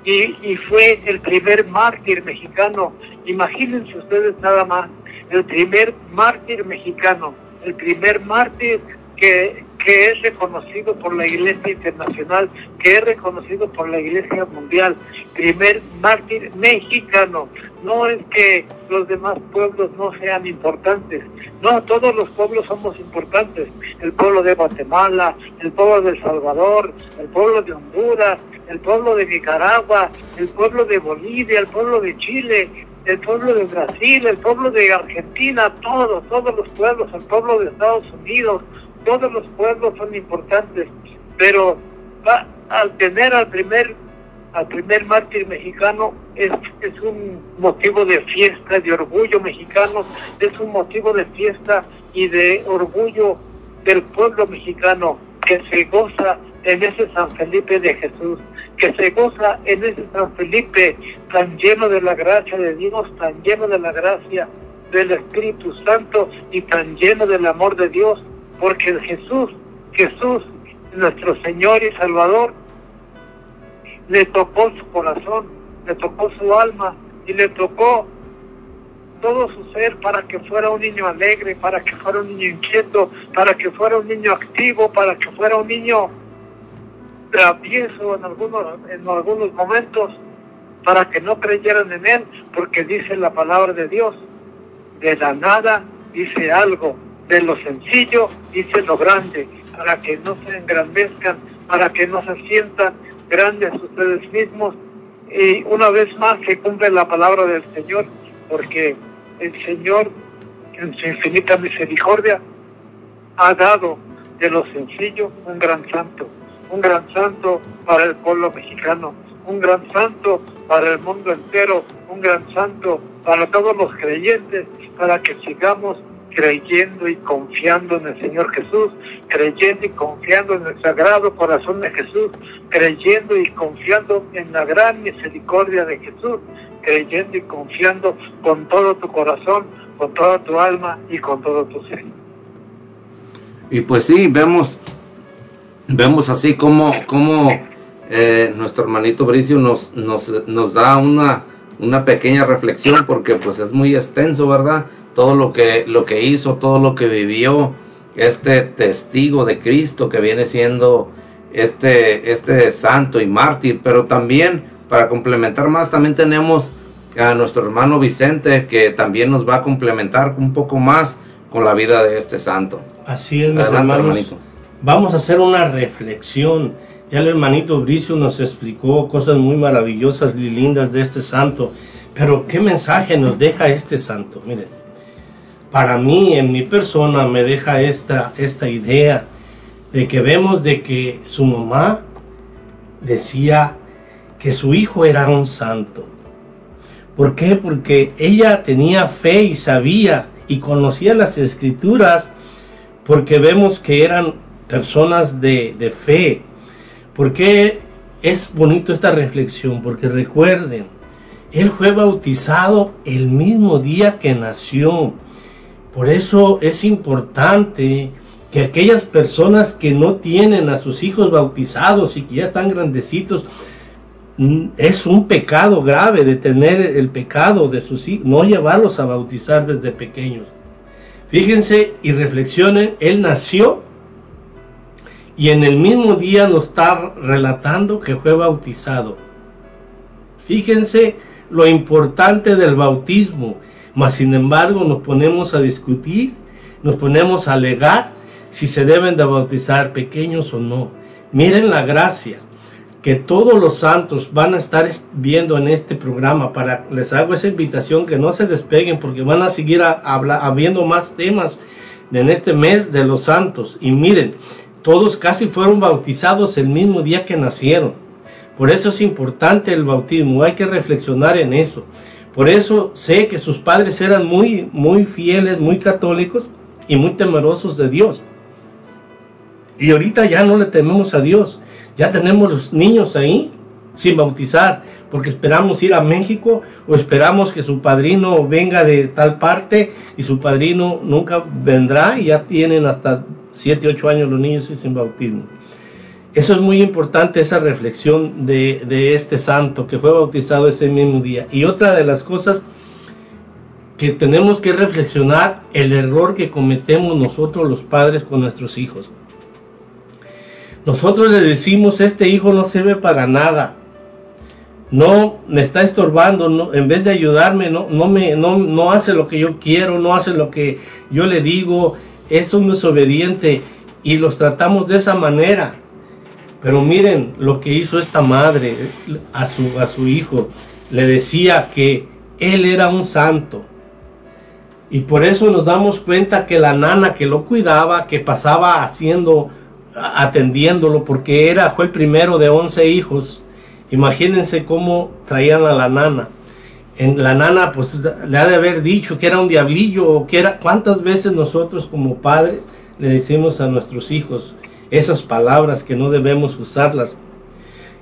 y, y fue el primer mártir mexicano. Imagínense ustedes nada más, el primer mártir mexicano, el primer mártir que, que es reconocido por la Iglesia Internacional, que es reconocido por la Iglesia Mundial, primer mártir mexicano. No es que los demás pueblos no sean importantes, no, todos los pueblos somos importantes. El pueblo de Guatemala, el pueblo de El Salvador, el pueblo de Honduras, el pueblo de Nicaragua, el pueblo de Bolivia, el pueblo de Chile, el pueblo de Brasil, el pueblo de Argentina, todos, todos los pueblos, el pueblo de Estados Unidos, todos los pueblos son importantes. Pero va- al tener al primer al primer mártir mexicano es, es un motivo de fiesta, de orgullo mexicano, es un motivo de fiesta y de orgullo del pueblo mexicano que se goza en ese San Felipe de Jesús, que se goza en ese San Felipe tan lleno de la gracia de Dios, tan lleno de la gracia del Espíritu Santo y tan lleno del amor de Dios, porque Jesús, Jesús, nuestro Señor y Salvador, le tocó su corazón, le tocó su alma y le tocó todo su ser para que fuera un niño alegre, para que fuera un niño inquieto, para que fuera un niño activo, para que fuera un niño travieso en algunos, en algunos momentos, para que no creyeran en él, porque dice la palabra de Dios, de la nada dice algo, de lo sencillo dice lo grande, para que no se engrandezcan, para que no se sientan grandes ustedes mismos. Y una vez más se cumple la palabra del Señor, porque el Señor, en su infinita misericordia, ha dado de lo sencillo un gran santo, un gran santo para el pueblo mexicano, un gran santo para el mundo entero, un gran santo para todos los creyentes, para que sigamos creyendo y confiando en el Señor Jesús, creyendo y confiando en el Sagrado Corazón de Jesús, creyendo y confiando en la gran misericordia de Jesús, creyendo y confiando con todo tu corazón, con toda tu alma y con todo tu ser. Y pues sí, vemos, vemos así como, como eh, nuestro hermanito Bricio nos, nos, nos da una, una pequeña reflexión porque pues es muy extenso, ¿verdad? todo lo que, lo que hizo, todo lo que vivió este testigo de Cristo que viene siendo este, este santo y mártir, pero también para complementar más, también tenemos a nuestro hermano Vicente que también nos va a complementar un poco más con la vida de este santo. Así es, mis hermanos. Vamos a hacer una reflexión. Ya el hermanito Bricio nos explicó cosas muy maravillosas y lindas de este santo. Pero ¿qué mensaje nos deja este santo? Miren, para mí, en mi persona, me deja esta, esta idea de que vemos de que su mamá decía que su hijo era un santo. ¿Por qué? Porque ella tenía fe y sabía y conocía las escrituras porque vemos que eran personas de, de fe. ¿Por qué es bonito esta reflexión? Porque recuerden, él fue bautizado el mismo día que nació. Por eso es importante que aquellas personas que no tienen a sus hijos bautizados y que ya están grandecitos, mm, es un pecado grave de tener el pecado de sus hijos, no llevarlos a bautizar desde pequeños. Fíjense y reflexionen, él nació y en el mismo día nos está relatando que fue bautizado. Fíjense lo importante del bautismo. Mas sin embargo nos ponemos a discutir, nos ponemos a alegar si se deben de bautizar pequeños o no. Miren la gracia que todos los santos van a estar viendo en este programa para les hago esa invitación que no se despeguen porque van a seguir habiendo más temas en este mes de los santos y miren todos casi fueron bautizados el mismo día que nacieron por eso es importante el bautismo hay que reflexionar en eso por eso sé que sus padres eran muy, muy fieles, muy católicos y muy temerosos de Dios. Y ahorita ya no le tememos a Dios. Ya tenemos los niños ahí sin bautizar, porque esperamos ir a México o esperamos que su padrino venga de tal parte y su padrino nunca vendrá y ya tienen hasta 7, 8 años los niños sin bautismo. Eso es muy importante, esa reflexión de, este santo que fue bautizado ese mismo día. Y otra de las cosas que tenemos que reflexionar, el error que cometemos nosotros los padres con nuestros hijos. Nosotros le decimos, este hijo no sirve para nada, no me está estorbando, en vez de ayudarme, no, no, me, no, no hace lo que yo quiero, no hace lo que yo le digo, es un desobediente y los tratamos de esa manera. Pero miren lo que hizo esta madre a su, a su hijo. Le decía que él era un santo. Y por eso nos damos cuenta que la nana que lo cuidaba, que pasaba haciendo, atendiéndolo, porque era, fue el primero de 11 hijos. Imagínense cómo traían a la nana. En la nana, pues le ha de haber dicho que era un diablillo, o que era. ¿Cuántas veces nosotros como padres le decimos a nuestros hijos, esas palabras que no debemos usarlas.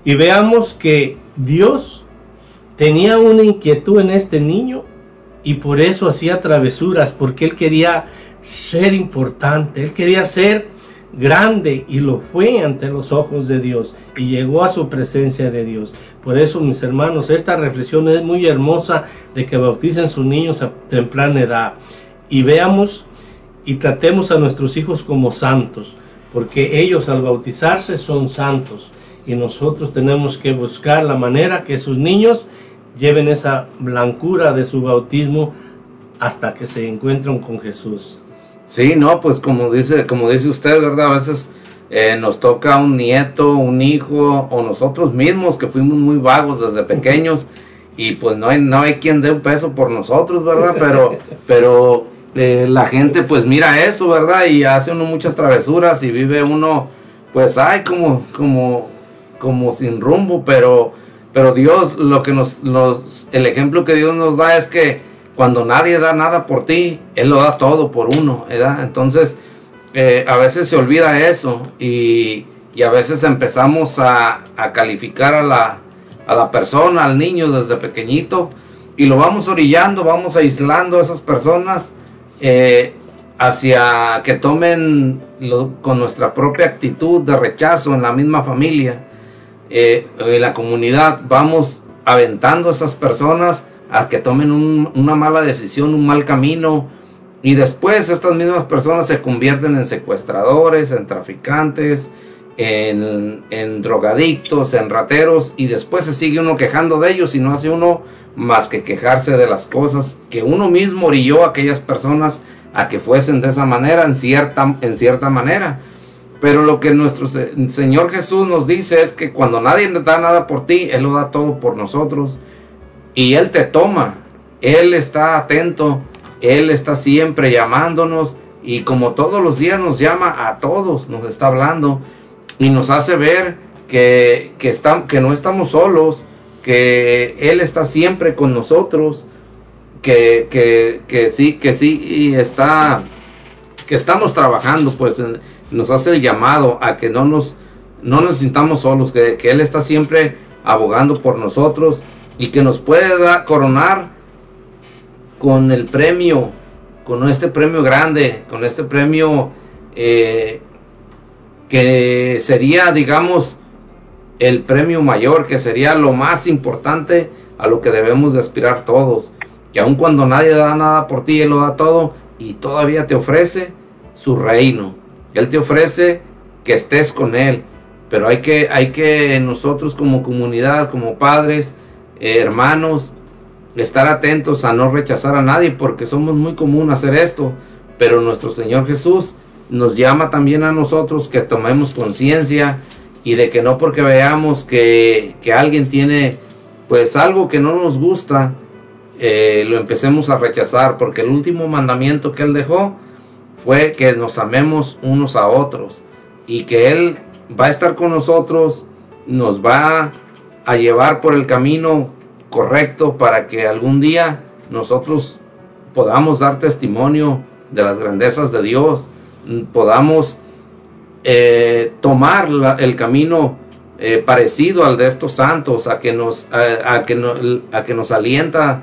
Y veamos que Dios tenía una inquietud en este niño y por eso hacía travesuras, porque él quería ser importante, él quería ser grande y lo fue ante los ojos de Dios y llegó a su presencia de Dios. Por eso, mis hermanos, esta reflexión es muy hermosa de que bauticen sus niños a temprana edad y veamos y tratemos a nuestros hijos como santos, porque ellos al bautizarse son santos y nosotros tenemos que buscar la manera que sus niños lleven esa blancura de su bautismo hasta que se encuentren con Jesús. Sí, no, pues como dice, como dice usted, ¿verdad? A veces eh, nos toca un nieto, un hijo, o nosotros mismos que fuimos muy vagos desde pequeños, y pues no hay, no hay quien dé un peso por nosotros, ¿verdad? Pero, (laughs) pero eh, la gente pues mira eso, ¿verdad? Y hace uno muchas travesuras y vive uno, pues, ay, como, como, como sin rumbo, pero, pero Dios, lo que nos, los, el ejemplo que Dios nos da es que cuando nadie da nada por ti, Él lo da todo por uno, ¿verdad? Entonces, eh, a veces se olvida eso y, a veces empezamos a, calificar a la, a la, persona, al niño desde pequeñito y lo vamos orillando, vamos aislando a esas personas eh, hacia que tomen con nuestra propia actitud de rechazo en la misma familia, eh, en la comunidad, vamos aventando a esas personas a que tomen una mala decisión, un mal camino, y después estas mismas personas se convierten en secuestradores, en traficantes, en, en, drogadictos, en rateros, y después se sigue uno quejando de ellos y no hace uno más que quejarse de las cosas que uno mismo orilló a aquellas personas a que fuesen de esa manera, en cierta, en cierta manera. Pero lo que nuestro Señor Jesús nos dice es que cuando nadie da nada por ti, Él lo da todo por nosotros y Él te toma, Él está atento, Él está siempre llamándonos y como todos los días nos llama a todos, nos está hablando y nos hace ver que, que, que no estamos solos, que Él está siempre con nosotros, que, que, que sí, que sí, y está, que estamos trabajando, pues nos hace el llamado a que no nos, no nos sintamos solos, que, que Él está siempre abogando por nosotros y que nos puede coronar con el premio, con este premio grande, con este premio eh, que sería, digamos, el premio mayor, que sería lo más importante a lo que debemos de aspirar todos. Que aun cuando nadie da nada por ti, Él lo da todo y todavía te ofrece su reino. Él te ofrece que estés con Él. Pero hay que, hay que nosotros como comunidad, como padres, hermanos, estar atentos a no rechazar a nadie, porque somos muy común hacer esto, pero nuestro Señor Jesús nos llama también a nosotros que tomemos conciencia y de que no porque veamos que, que, alguien tiene pues algo que no nos gusta, eh, lo empecemos a rechazar, porque el último mandamiento que Él dejó fue que nos amemos unos a otros y que Él va a estar con nosotros, nos va a llevar por el camino correcto para que algún día nosotros podamos dar testimonio de las grandezas de Dios, podamos eh, tomar el camino eh, parecido al de estos santos, a que, nos, a, que a que nos alienta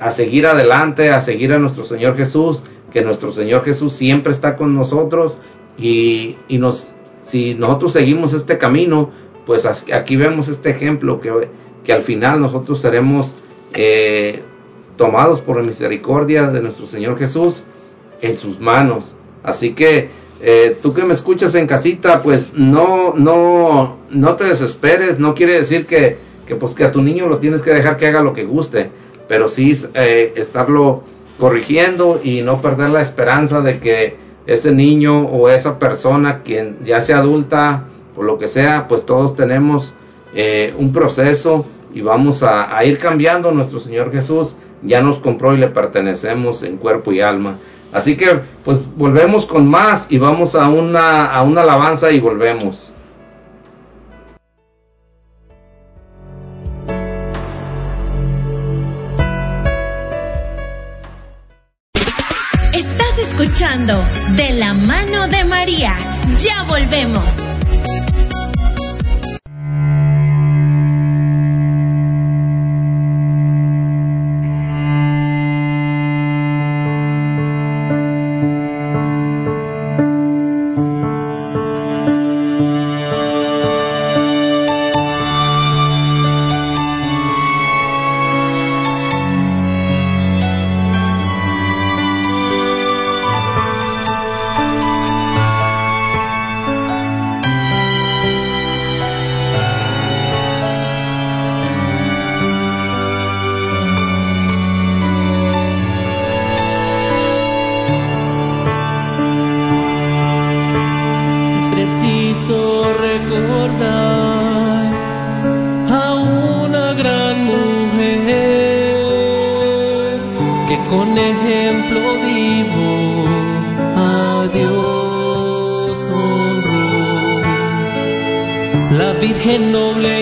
a seguir adelante, a seguir a nuestro Señor Jesús, que nuestro Señor Jesús siempre está con nosotros y, y nos, si nosotros seguimos este camino, pues aquí vemos este ejemplo que, que al final nosotros seremos eh, tomados por la misericordia de nuestro Señor Jesús en sus manos. Así que eh, tú que me escuchas en casita, pues no, no, no te desesperes, no quiere decir que, que, pues, que a tu niño lo tienes que dejar que haga lo que guste, pero sí eh, estarlo corrigiendo y no perder la esperanza de que ese niño o esa persona, quien ya sea adulta, o lo que sea, pues todos tenemos eh, un proceso y vamos a, ir cambiando. Nuestro Señor Jesús ya nos compró y le pertenecemos en cuerpo y alma. Así que pues volvemos con más y vamos a una, a una alabanza y volvemos. Estás escuchando De la mano de María. Ya volvemos. Virgen noble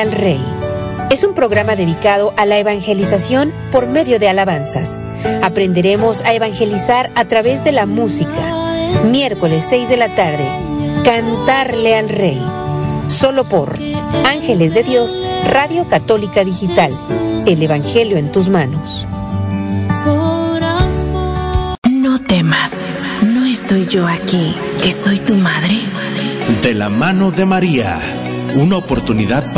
Al Rey. Es un programa dedicado a la evangelización por medio de alabanzas. Aprenderemos a evangelizar a través de la música. Miércoles 6 de la tarde. Cantarle al Rey. Solo por Ángeles de Dios, Radio Católica Digital. El Evangelio en tus manos. No temas, no estoy yo aquí, que soy tu madre. De la mano de María, una oportunidad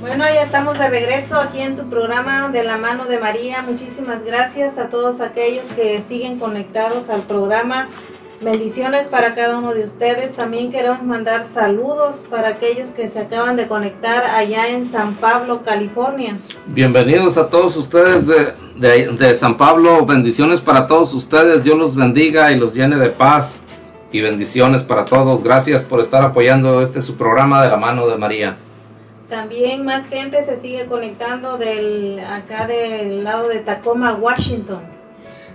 Bueno, ya estamos de regreso aquí en tu programa de la mano de María. Muchísimas gracias a todos aquellos que siguen conectados al programa Bendiciones para cada uno de ustedes. También queremos mandar saludos para aquellos que se acaban de conectar allá en San Pablo, California. Bienvenidos a todos ustedes de, de- de San Pablo. Bendiciones para todos ustedes. Dios los bendiga y los llene de paz. Y bendiciones para todos. Gracias por estar apoyando este su programa de la mano de María. También más gente se sigue conectando del acá del lado de Tacoma, Washington.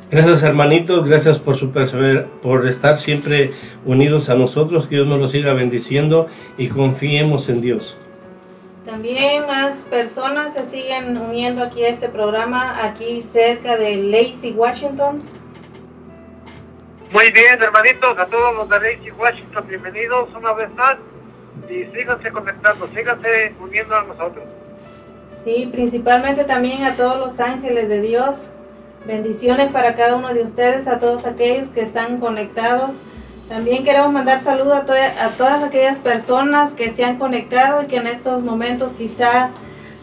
Gracias hermanitos, gracias por su persever- por estar siempre unidos a nosotros, que Dios nos los siga bendiciendo y confiemos en Dios. También más personas se siguen uniendo aquí a este programa, aquí cerca de Lacey, Washington. Muy bien, hermanitos, a todos los de Lacey, Washington, bienvenidos una vez más y síganse conectando, síganse uniendo a nosotros. Sí, principalmente también a todos los ángeles de Dios. Bendiciones para cada uno de ustedes, a todos aquellos que están conectados. También queremos mandar saludos a, a todas aquellas personas que se han conectado y que en estos momentos quizás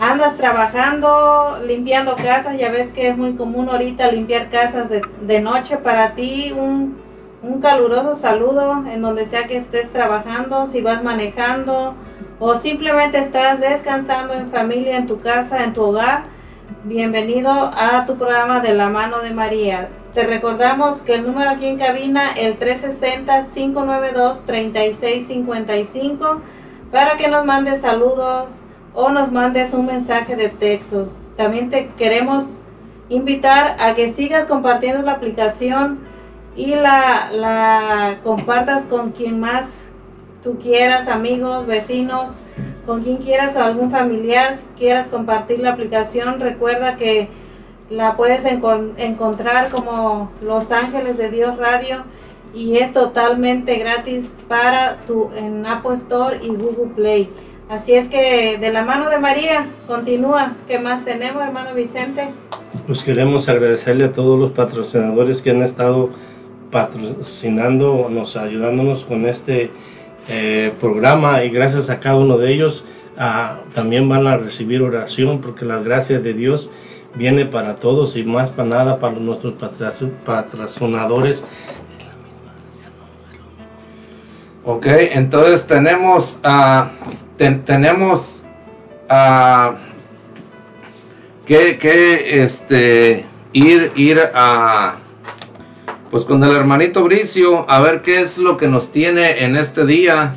andas trabajando, limpiando casas. Ya ves que es muy común ahorita limpiar casas de, de noche. Para ti un, un caluroso saludo en donde sea que estés trabajando, si vas manejando o simplemente estás descansando en familia, en tu casa, en tu hogar. Bienvenido a tu programa de la mano de María. Te recordamos que el número aquí en cabina, el 360-592-3655, para que nos mandes saludos o nos mandes un mensaje de textos. También te queremos invitar a que sigas compartiendo la aplicación y la, la compartas con quien más tú quieras, amigos, vecinos, con quien quieras o algún familiar quieras compartir la aplicación. Recuerda que la puedes encon- encontrar como Los Ángeles de Dios Radio y es totalmente gratis para tu en Apple Store y Google Play. Así es que de la mano de María, continúa. ¿Qué más tenemos, hermano Vicente? Pues queremos agradecerle a todos los patrocinadores que han estado patrocinándonos, ayudándonos con este eh, programa y gracias a cada uno de ellos ah, también van a recibir oración porque la gracia de Dios viene para todos y más para nada para nuestros patroci- patrocinadores. Ok, entonces tenemos, ten- tenemos ah, que, que este, ir, ir a, pues con el hermanito Bricio, a ver qué es lo que nos tiene en este día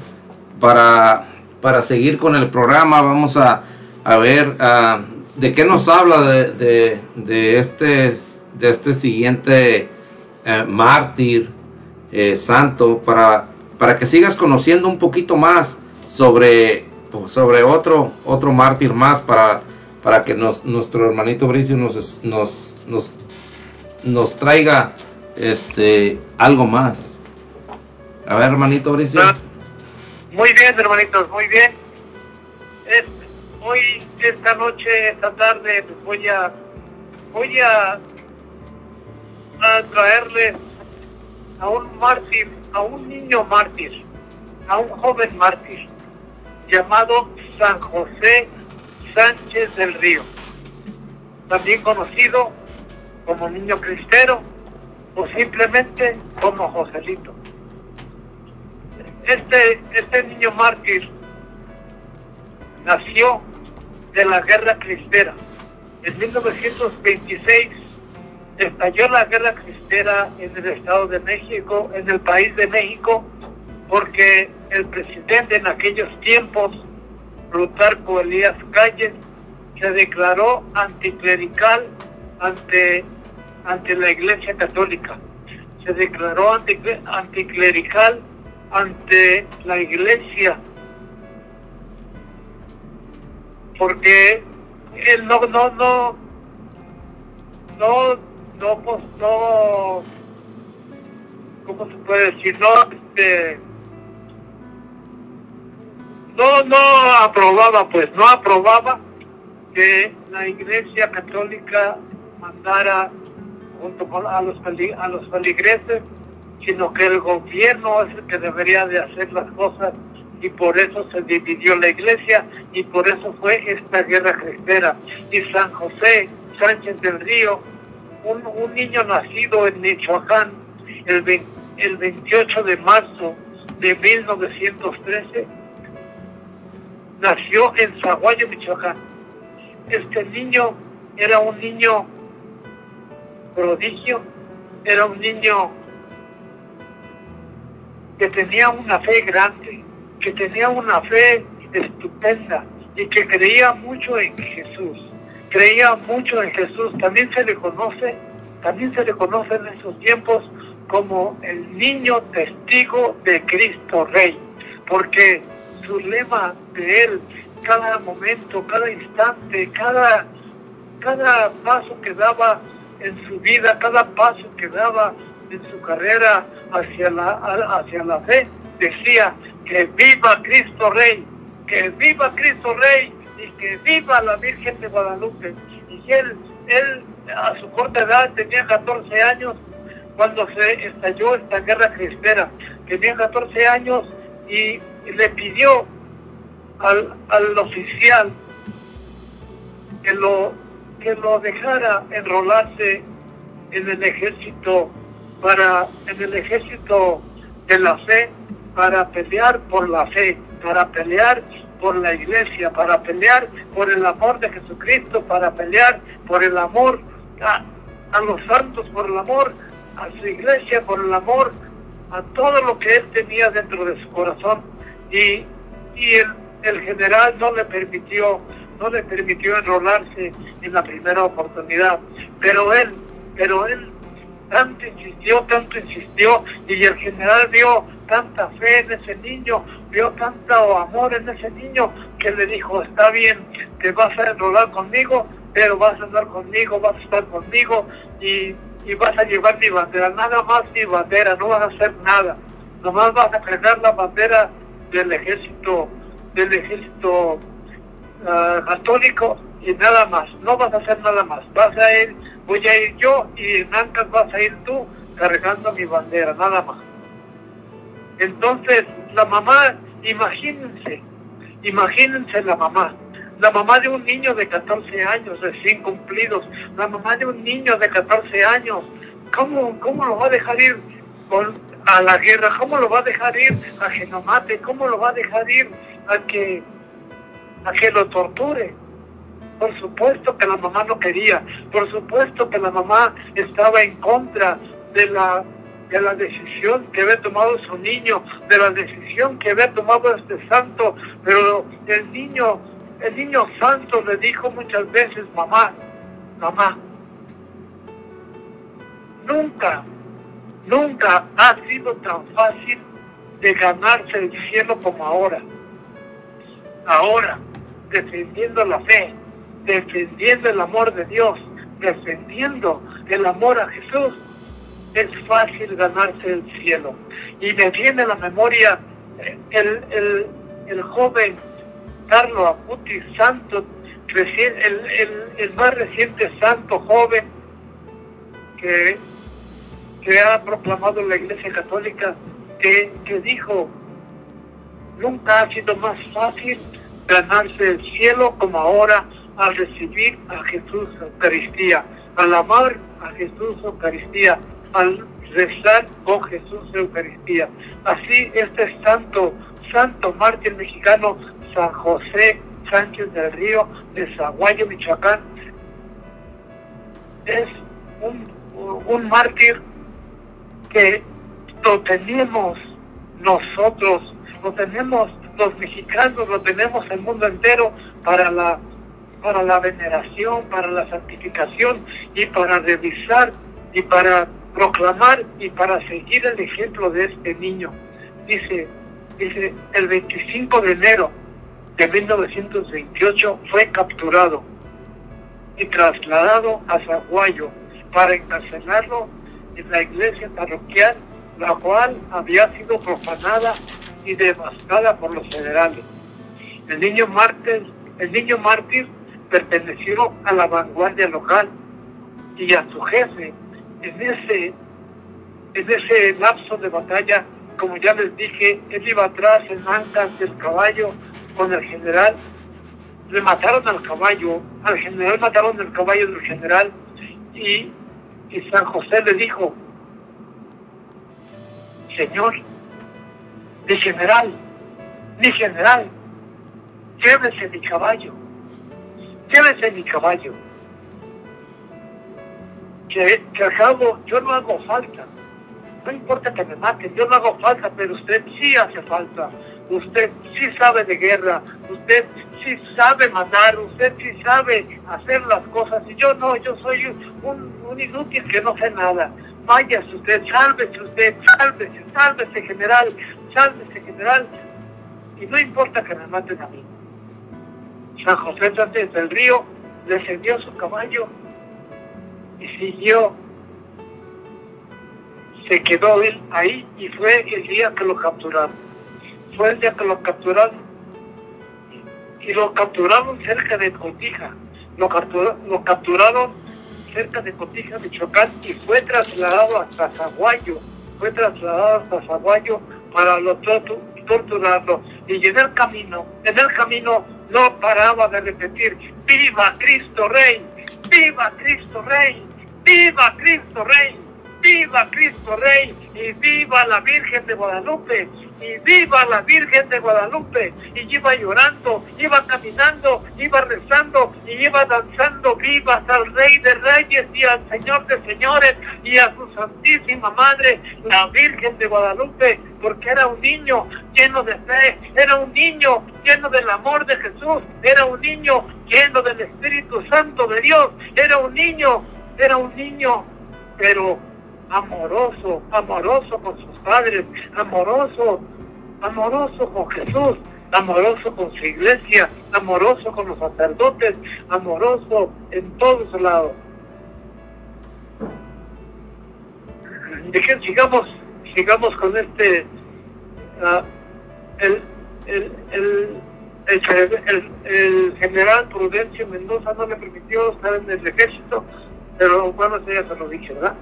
para, para seguir con el programa. Vamos a, a ver de qué nos habla de, de, este, de este siguiente eh, mártir eh, santo para, para que sigas conociendo un poquito más sobre, pues, sobre otro, otro mártir más para, para que nuestro hermanito Bricio nos, nos, nos, nos traiga este algo más. A ver, hermanito Bricio. Muy bien, hermanitos, muy bien. Hoy, esta noche, esta tarde, pues voy a, voy a, a traerles a un mártir, a un niño mártir, a un joven mártir, llamado San José Sánchez del Río, también conocido como niño cristero o simplemente como Joselito este, este niño mártir nació de la guerra cristera. En 1926 estalló la guerra cristera en el Estado de México, en el país de México, porque el presidente en aquellos tiempos, Plutarco Elías Calles, se declaró anticlerical ante, ante la Iglesia Católica. Se declaró anticle- anticlerical ante la iglesia porque él no no no no no pues no cómo se puede decir no este no no aprobaba pues no aprobaba que la iglesia católica mandara junto con a los a los feligreses sino que el gobierno es el que debería de hacer las cosas y por eso se dividió la iglesia y por eso fue esta guerra cristera. Y San José Sánchez del Río, un, un niño nacido en Michoacán el, el 28 de marzo de 1913, nació en Zaguayo, Michoacán. Este niño era un niño prodigio, era un niño que tenía una fe grande, que tenía una fe estupenda y que creía mucho en Jesús. Creía mucho en Jesús. También se le conoce, también se le conoce en esos tiempos como el niño testigo de Cristo Rey, porque su lema de él, cada momento, cada instante, cada, cada paso que daba en su vida, cada paso que daba en su carrera hacia la, hacia la fe, decía que viva Cristo Rey, que viva Cristo Rey y que viva la Virgen de Guadalupe. Y él, él a su corta edad tenía 14 años cuando se estalló esta guerra cristera. Tenía 14 años y, le pidió al, al oficial que lo, que lo dejara enrolarse en el ejército para en el ejército de la fe para pelear por la fe, para pelear por la iglesia, para pelear por el amor de Jesucristo, para pelear por el amor a, a los santos, por el amor a su iglesia, por el amor a todo lo que él tenía dentro de su corazón. Y, y el, el general no le permitió, no le permitió enrolarse en la primera oportunidad. Pero él, pero él tanto insistió, tanto insistió, y el general vio tanta fe en ese niño, vio tanto amor en ese niño, que le dijo, está bien, te vas a enrolar conmigo, pero vas a andar conmigo, vas a estar conmigo, y, y vas a llevar mi bandera, nada más mi bandera, no vas a hacer nada, nomás vas a cargar la bandera del ejército, del ejército ah, católico, y nada más, no vas a hacer nada más, vas a ir voy a ir yo y en Ancas vas a ir tú cargando mi bandera, nada más. Entonces, la mamá, imagínense, imagínense la mamá, la mamá de un niño de 14 años, recién cumplidos, la mamá de un niño de 14 años, ¿cómo, cómo lo va a dejar ir con, a la guerra? ¿Cómo lo va a dejar ir a Genomate? ¿Cómo lo va a dejar ir a que, a que lo torture? Por supuesto que la mamá no quería, por supuesto que la mamá estaba en contra de la, de la decisión que había tomado su niño, de la decisión que había tomado este santo, pero el niño, el niño santo le dijo muchas veces, mamá, mamá, nunca, nunca ha sido tan fácil de ganarse el cielo como ahora. Ahora, defendiendo la fe, defendiendo el amor de Dios, defendiendo el amor a Jesús, es fácil ganarse el cielo. Y me viene a la memoria el, el, el joven Carlos Acuti, santo, recién, el, el, el, más reciente santo joven que, que ha proclamado la Iglesia Católica, que, que dijo, nunca ha sido más fácil ganarse el cielo como ahora al recibir a Jesús Eucaristía, al amar a Jesús Eucaristía, al rezar con Jesús Eucaristía. Así este santo, santo mártir mexicano, San José Sánchez del Río de Zaguayo, Michoacán, es un, un mártir que lo tenemos nosotros, lo tenemos los mexicanos, lo tenemos el mundo entero para la para la veneración, para la santificación y para revisar y para proclamar y para seguir el ejemplo de este niño. Dice, dice, el 25 de enero de 1928 fue capturado y trasladado a Zaguayo para encarcelarlo en la iglesia parroquial, la cual había sido profanada y devastada por los federales. El niño mártir, el niño mártir perteneció a la vanguardia local y a su jefe. En ese, en ese lapso de batalla, como ya les dije, él iba atrás en ancas del caballo con el general. Le mataron al caballo, al general mataron el caballo del general y, y San José le dijo, Señor, mi general, mi general, llévese mi caballo, llévese mi caballo. Que, que yo no hago falta. No importa que me maten, yo no hago falta, pero usted sí hace falta. Usted sí sabe de guerra, usted sí sabe mandar, usted sí sabe hacer las cosas. Y yo no, yo soy un, un inútil que no sé nada. Váyase usted, sálvese usted, sálvese, sálvese general, sálvese general. Y no importa que me maten a mí. San José antes del río descendió su caballo y siguió. Se quedó él ahí y fue el día que lo capturaron. Fue el día que lo capturaron y lo capturaron cerca de Cotija. Lo, captura- lo capturaron cerca de Cotija, Michoacán, y fue trasladado hasta Zaguayo. Fue trasladado hasta Zaguayo para lo tortu- torturarlo. Y en el camino, en el camino no paraba de repetir, ¡Viva Cristo Rey! ¡Viva Cristo Rey! ¡Viva Cristo Rey! ¡Viva Cristo Rey! ¡Y viva la Virgen de Guadalupe! ¡Y viva la Virgen de Guadalupe! Y iba llorando, iba caminando, iba rezando, y iba danzando vivas al Rey de Reyes y al Señor de Señores y a su Santísima Madre, la Virgen de Guadalupe, porque era un niño lleno de fe, era un niño lleno del amor de Jesús, era un niño lleno del Espíritu Santo de Dios, era un niño, era un niño, pero amoroso, amoroso con sus padres, amoroso, amoroso con Jesús, amoroso con su iglesia, amoroso con los sacerdotes, amoroso en todos lados. Sigamos, sigamos con este, ah, el, el, el- el general Prudencio Mendoza no le permitió estar en el ejército, pero bueno, eso ya se lo dije, ¿verdad?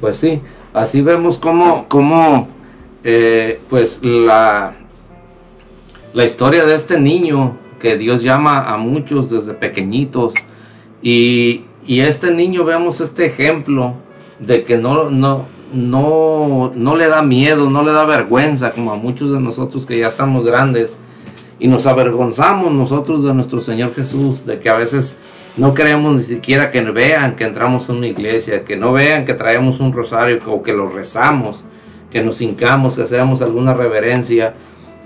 Pues sí, así vemos cómo, cómo eh, pues la, la historia de este niño que Dios llama a muchos desde pequeñitos y, y este niño vemos este ejemplo de que no, no, no, no le da miedo, no le da vergüenza como a muchos de nosotros que ya estamos grandes y nos avergonzamos nosotros de nuestro Señor Jesús, de que a veces no queremos ni siquiera que vean que entramos a una iglesia, que no vean que traemos un rosario o que lo rezamos, que nos hincamos, que hacemos alguna reverencia.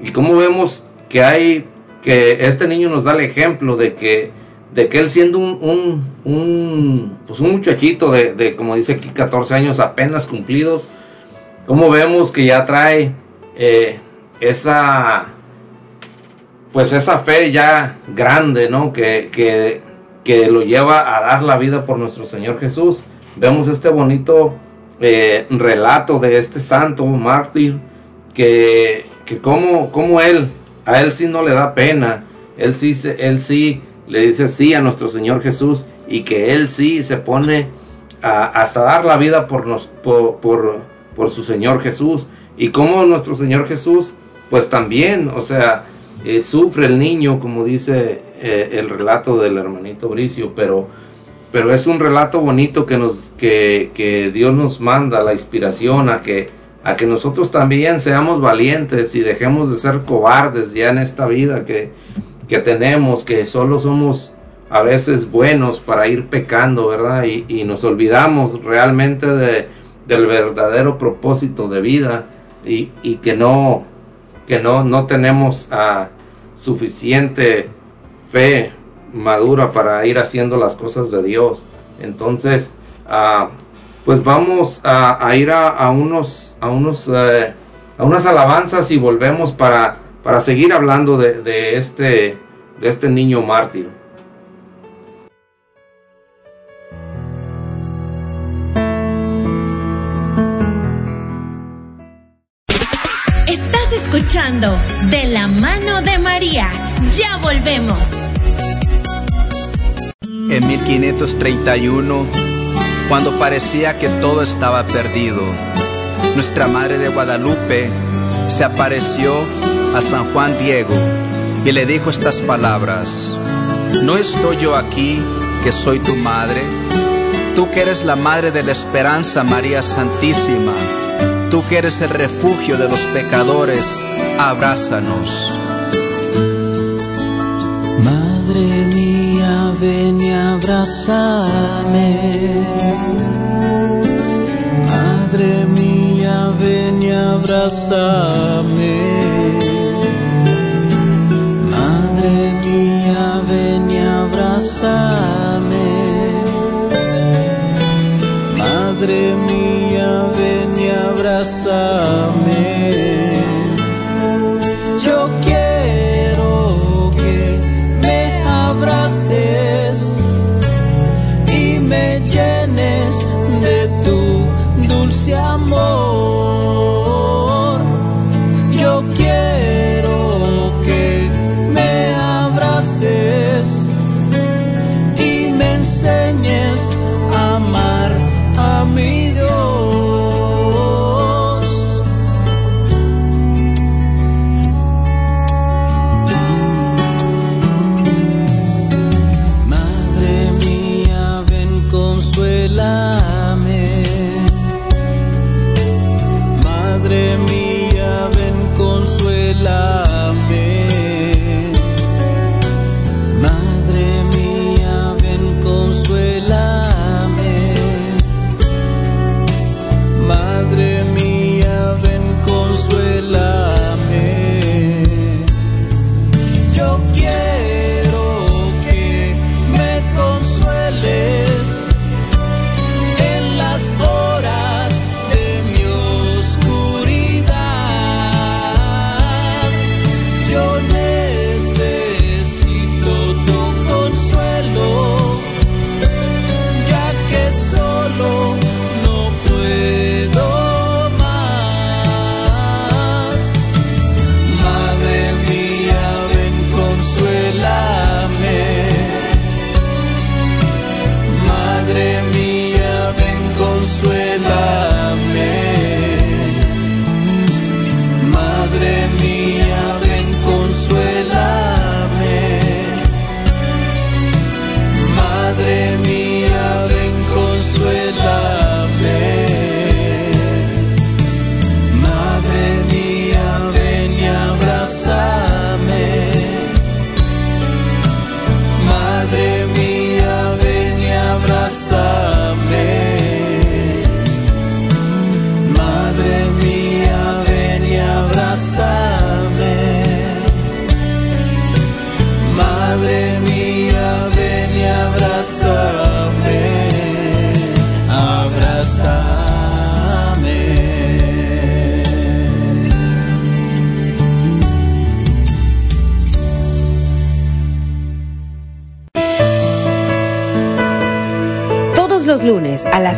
Y como vemos que hay, que este niño nos da el ejemplo de que, de que él siendo un, un, un, pues un muchachito de, de, como dice aquí, 14 años apenas cumplidos, como vemos que ya trae eh, esa, pues esa fe ya grande, ¿no? Que, que, que lo lleva a dar la vida por nuestro Señor Jesús. Vemos este bonito eh, relato de este santo mártir que, que como, como él, a él sí no le da pena, él sí, él sí le dice sí a nuestro Señor Jesús y que él sí se pone hasta dar la vida por, por, por su Señor Jesús y como nuestro Señor Jesús pues también, o sea, eh, sufre el niño, como dice eh, el relato del hermanito Bricio, pero, pero es un relato bonito que, nos, que, que Dios nos manda, la inspiración a que, a que nosotros también seamos valientes y dejemos de ser cobardes ya en esta vida que, que tenemos, que solo somos a veces buenos para ir pecando, ¿verdad? Y, nos olvidamos realmente de, del verdadero propósito de vida y, y que no que no, no tenemos suficiente fe madura para ir haciendo las cosas de Dios. Entonces, ah, pues vamos a, ir a, a unos, a, unos eh, a unas alabanzas y volvemos para, para seguir hablando de, de este, de este niño mártir. De la mano de María. Ya volvemos. En 1531, cuando parecía que todo estaba perdido, nuestra Madre de Guadalupe se apareció a San Juan Diego y le dijo estas palabras, ¿no estoy yo aquí que soy tu madre? Tú que eres la Madre de la Esperanza, María Santísima, Tú que eres el refugio de los pecadores, abrázanos. Madre mía, ven y abrázame. Madre mía, ven y abrázame. Madre mía, ven y abrázame. Madre mía, abrázame. Yo quiero que me abraces y me llenes de tu dulce amor.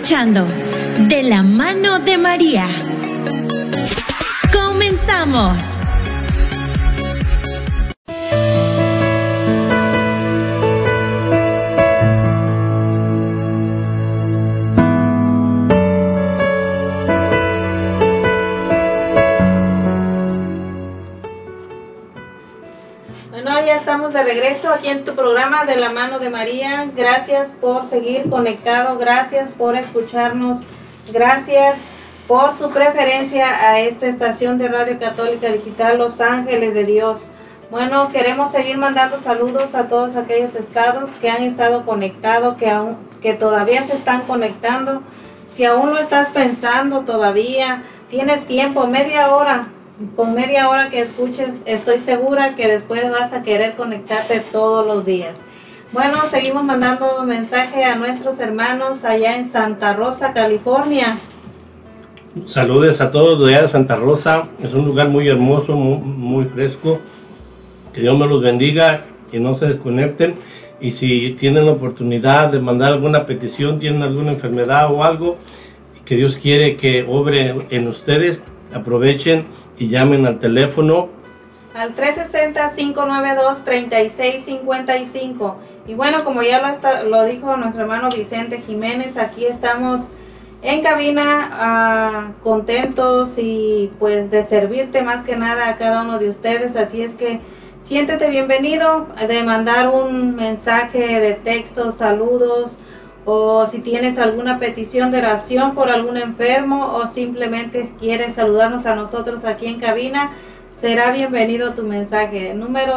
De la mano de María. Comenzamos. De regreso aquí en tu programa de la mano de María. Gracias por seguir conectado, gracias por escucharnos, gracias por su preferencia a esta estación de Radio Católica Digital Los Ángeles de Dios. Bueno, queremos seguir mandando saludos a todos aquellos estados que han estado conectados, que aún que todavía se están conectando. Si aún lo estás pensando todavía, tienes tiempo, media hora, con media hora que escuches, estoy segura que después vas a querer conectarte todos los días. Bueno, seguimos mandando mensaje a nuestros hermanos allá en Santa Rosa, California. Saludes a todos de allá de Santa Rosa. Es un lugar muy hermoso, muy, muy fresco. Que Dios me los bendiga y no se desconecten. Y si tienen la oportunidad de mandar alguna petición, tienen alguna enfermedad o algo que Dios quiere que obre en ustedes, aprovechen y llamen al teléfono Al 360-592-3655. Y bueno, como ya lo, está- lo dijo nuestro hermano Vicente Jiménez, aquí estamos en cabina ah, contentos y pues de servirte más que nada a cada uno de ustedes. Así es que siéntete bienvenido de mandar un mensaje de texto, saludos o si tienes alguna petición de oración por algún enfermo o simplemente quieres saludarnos a nosotros aquí en cabina, será bienvenido tu mensaje. El número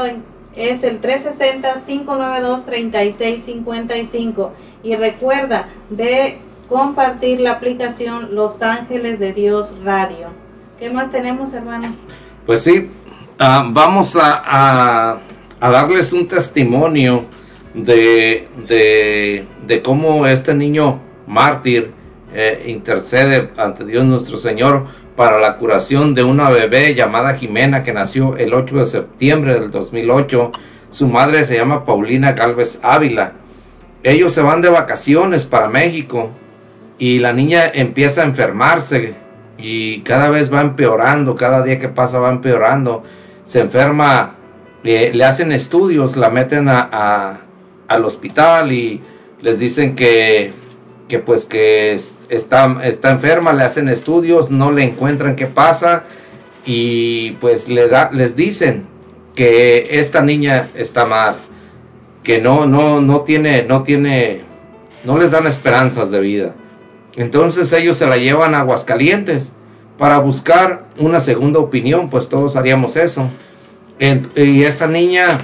es el 360-592-3655 y recuerda de compartir la aplicación Los Ángeles de Dios Radio. ¿Qué más tenemos, hermano? Pues sí, ah, vamos a- a darles un testimonio de, de, de cómo este niño mártir eh, intercede ante Dios nuestro Señor para la curación de una bebé llamada Jimena que nació el 8 de septiembre del 2008. Su madre se llama Paulina Galvez Ávila. Ellos se van de vacaciones para México y la niña empieza a enfermarse y cada vez va empeorando, cada día que pasa va empeorando. Se enferma, eh, le hacen estudios, la meten a, a- al hospital y les dicen que, que pues que es- está, está enferma, le hacen estudios, no le encuentran qué pasa y pues le da, les dicen que esta niña está mal, que no, no, no tiene, no tiene, no les dan esperanzas de vida. Entonces ellos se la llevan a Aguascalientes para buscar una segunda opinión, pues todos haríamos eso. Y esta niña,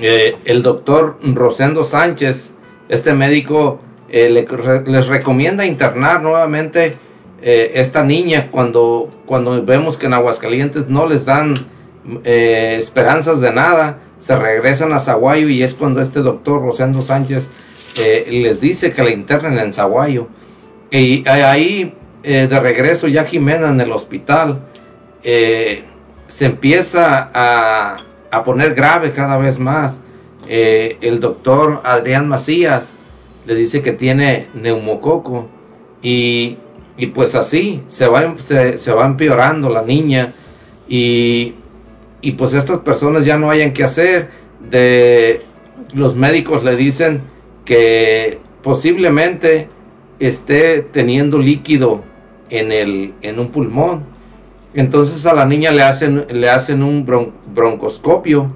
eh, el doctor Rosendo Sánchez, este médico, eh, les recomienda internar nuevamente eh, esta niña cuando, cuando vemos que en Aguascalientes no les dan esperanzas de nada, se regresan a Zaguayo y es cuando este doctor Rosendo Sánchez les dice que la internen en Zaguayo. Y ahí, de regreso, ya Jimena en el hospital, se empieza a, a poner grave cada vez más. Eh, el doctor Adrián Macías le dice que tiene neumococo y, y pues así se va, se, se va empeorando la niña y, y pues estas personas ya no hayan que hacer. De, los médicos le dicen que posiblemente esté teniendo líquido en, el, en un pulmón. Entonces a la niña le hacen, le hacen un bron- broncoscopio.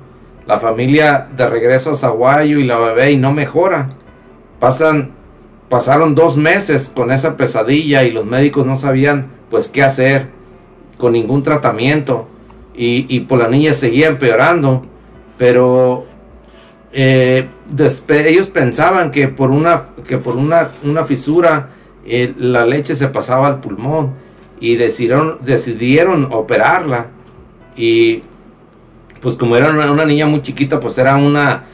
La familia de regreso a Zaguayo y la bebé y no mejora. Pasan, pasaron dos meses con esa pesadilla y los médicos no sabían pues qué hacer con ningún tratamiento. Y, y pues la niña seguía empeorando. Pero eh, ellos pensaban que por una, que por una, una fisura eh, la leche se pasaba al pulmón y decidieron, decidieron operarla. Y pues como era una, niña muy chiquita pues era una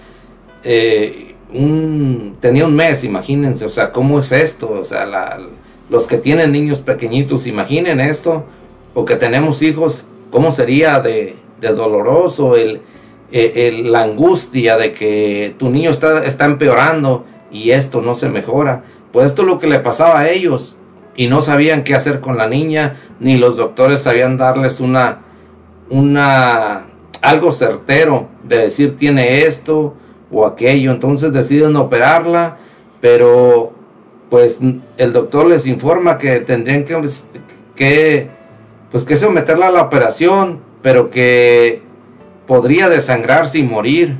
eh, un, tenía un mes imagínense o sea cómo es esto o sea la- los que tienen niños pequeñitos imaginen esto o que tenemos hijos cómo sería de, de doloroso el, eh, el- la angustia de que tu niño está, está empeorando y esto no se mejora. Pues esto es lo que le pasaba a ellos y no sabían qué hacer con la niña, ni los doctores sabían darles una, una, algo certero de decir tiene esto o aquello. Entonces deciden operarla, pero pues el doctor les informa que tendrían que, que pues que someterla a la operación, pero que podría desangrarse y morir.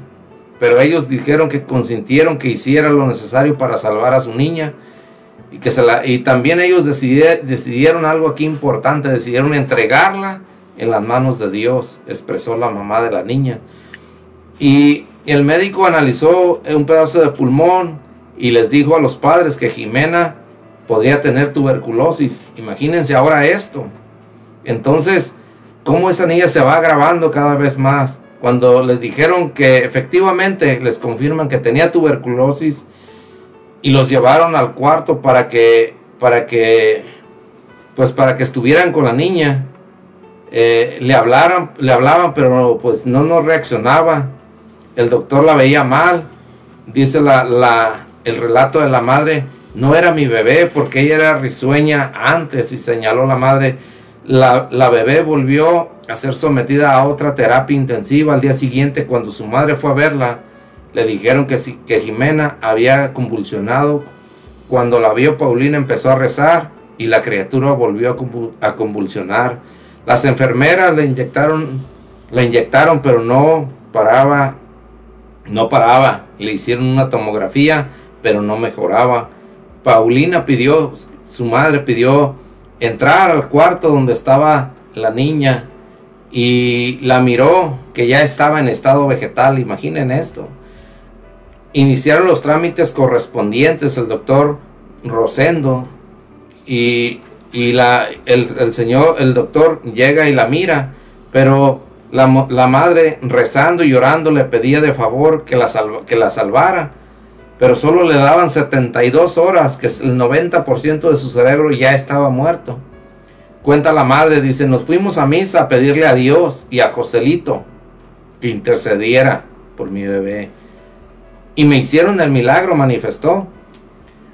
Pero ellos dijeron que consintieron que hiciera lo necesario para salvar a su niña. Y, que se la, y también ellos decidi- decidieron algo aquí importante, decidieron entregarla en las manos de Dios, expresó la mamá de la niña. Y el médico analizó un pedazo de pulmón y les dijo a los padres que Jimena podría tener tuberculosis. Imagínense ahora esto. Entonces, cómo esa niña se va agravando cada vez más. Cuando les dijeron que efectivamente les confirman que tenía tuberculosis y los llevaron al cuarto para que, para que, pues para que estuvieran con la niña. Eh, le hablaron, le hablaban, pero pues no nos reaccionaba. El doctor la veía mal. Dice la, la, el relato de la madre, no era mi bebé porque ella era risueña antes y señaló la madre. La, la bebé volvió a ser sometida a otra terapia intensiva al día siguiente cuando su madre fue a verla. Le dijeron que, si, que Jimena había convulsionado. Cuando la vio, Paulina empezó a rezar y la criatura volvió a, convul a convulsionar. Las enfermeras le inyectaron, le inyectaron, pero no paraba, no paraba. Le hicieron una tomografía, pero no mejoraba. Paulina pidió, su madre pidió entrar al cuarto donde estaba la niña y la miró que ya estaba en estado vegetal. Imaginen esto. Iniciaron los trámites correspondientes el doctor Rosendo y, y la, el, señor, el doctor llega y la mira, pero la, la, madre rezando y llorando le pedía de favor que la, que la salvara, pero solo le daban 72 horas, que el 90% de su cerebro ya estaba muerto. Cuenta la madre, dice, nos fuimos a misa a pedirle a Dios y a Joselito que intercediera por mi bebé. Y me hicieron el milagro, manifestó.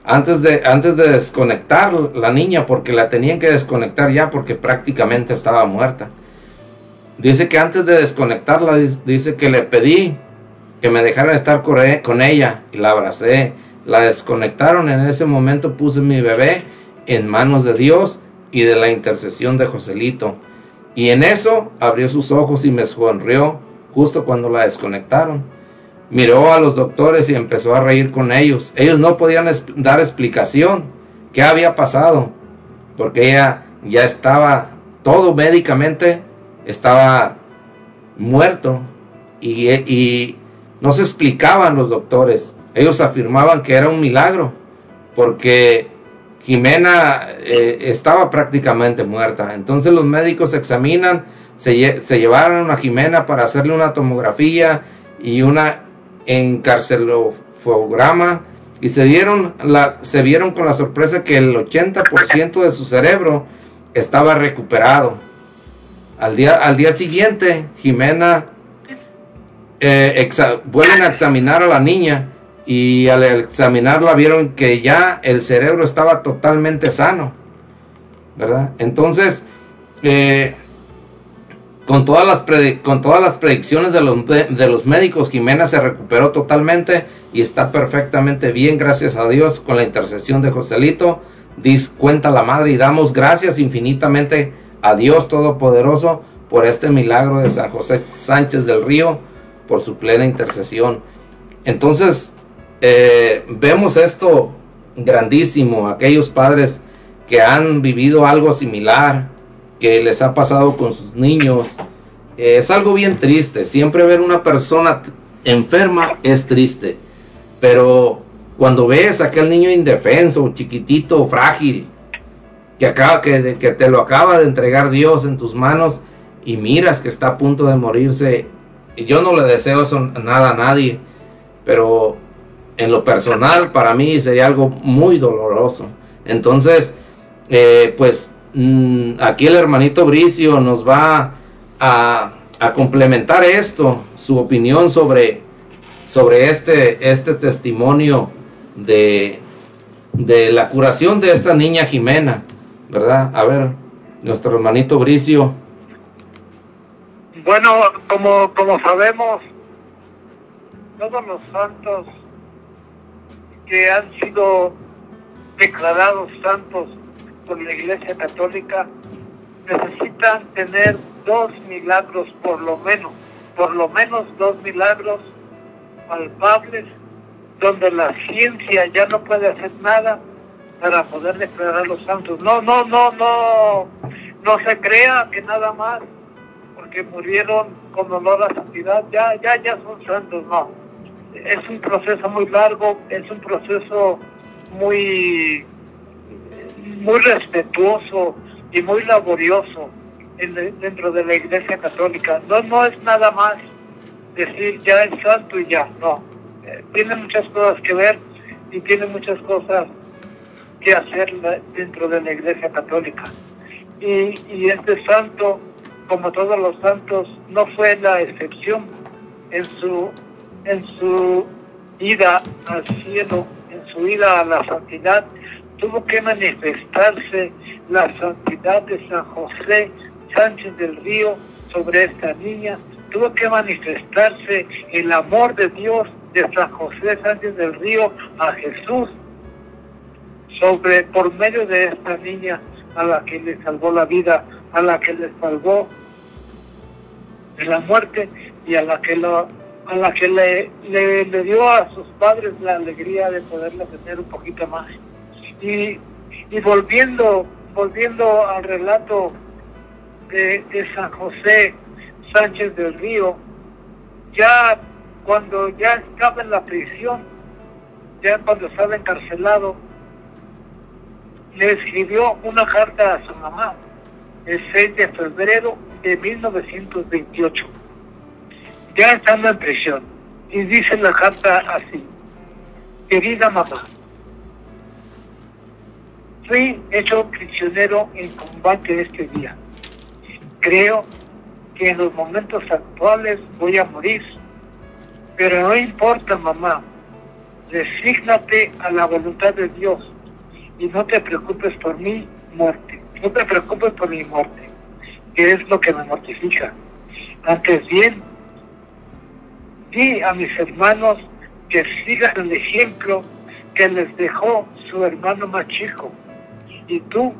Antes de, antes de desconectar la niña, porque la tenían que desconectar ya, porque prácticamente estaba muerta. Dice que antes de desconectarla, dice que le pedí que me dejaran estar con ella y la abracé. La desconectaron, en ese momento puse mi bebé en manos de Dios y de la intercesión de Joselito. Y en eso abrió sus ojos y me sonrió justo cuando la desconectaron miró a los doctores y empezó a reír con ellos. Ellos no podían dar explicación qué había pasado, porque ella ya estaba, todo médicamente estaba muerto y, no se explicaban los doctores. Ellos afirmaban que era un milagro, porque Jimena eh, estaba prácticamente muerta. Entonces los médicos examinan, se, se llevaron a Jimena para hacerle una tomografía y una encarcelofograma y se dieron la, se vieron con la sorpresa que el 80% de su cerebro estaba recuperado. Al día, al día siguiente, Jimena eh, vuelven a examinar a la niña y al examinarla vieron que ya el cerebro estaba totalmente sano, ¿verdad? Entonces, eh, con todas las, con todas las predicciones de los, de los médicos, Jimena se recuperó totalmente y está perfectamente bien, gracias a Dios, con la intercesión de Joselito. Dice, cuenta la madre y damos gracias infinitamente a Dios Todopoderoso por este milagro de San José Sánchez del Río, por su plena intercesión. Entonces, eh, vemos esto grandísimo, aquellos padres que han vivido algo similar, que les ha pasado con sus niños. Eh, es algo bien triste. Siempre ver una persona enferma es triste. Pero cuando ves a aquel niño indefenso, chiquitito, frágil, que, acaba, que, que te lo acaba de entregar Dios en tus manos y miras que está a punto de morirse, yo no le deseo eso nada a nadie, pero en lo personal para mí sería algo muy doloroso. Entonces, eh, pues Mm, aquí el hermanito Bricio nos va a, a, complementar esto, su opinión sobre, sobre este, este testimonio de, de la curación de esta niña Jimena, ¿verdad? A ver, nuestro hermanito Bricio. Bueno, como, como sabemos, todos los santos que han sido declarados santos por la Iglesia Católica necesitan tener dos milagros por lo menos, por lo menos dos milagros palpables donde la ciencia ya no puede hacer nada para poder declarar a los santos. No, no, no, no, no se crea que nada más porque murieron con olor a santidad, ya, ya, ya son santos, no. Es un proceso muy largo, es un proceso muy muy respetuoso y muy laborioso en- dentro de la Iglesia Católica. No, no es nada más decir ya es santo y ya, no. Eh, tiene muchas cosas que ver y tiene muchas cosas que hacer dentro de la Iglesia Católica. Y, y este santo, como todos los santos, no fue la excepción en su, en su ida al cielo, en su ida a la santidad, tuvo que manifestarse la santidad de San José Sánchez del Río sobre esta niña, tuvo que manifestarse el amor de Dios de San José Sánchez del Río a Jesús sobre por medio de esta niña a la que le salvó la vida, a la que le salvó de la muerte y a la que a la que le, le, le dio a sus padres la alegría de poderla tener un poquito más. Y, y volviendo, volviendo al relato de, de San José Sánchez del Río, ya cuando ya estaba en la prisión, ya cuando estaba encarcelado, le escribió una carta a su mamá el 6 de febrero de 1928, ya estando en prisión. Y dice la carta así, querida mamá, fui hecho prisionero en combate este día. Creo que en los momentos actuales voy a morir, pero no importa mamá, resígnate a la voluntad de Dios y no te preocupes por mi muerte, no te preocupes por mi muerte, que es lo que me mortifica. Antes bien, di a mis hermanos que sigan el ejemplo que les dejó su hermano más chico, y tú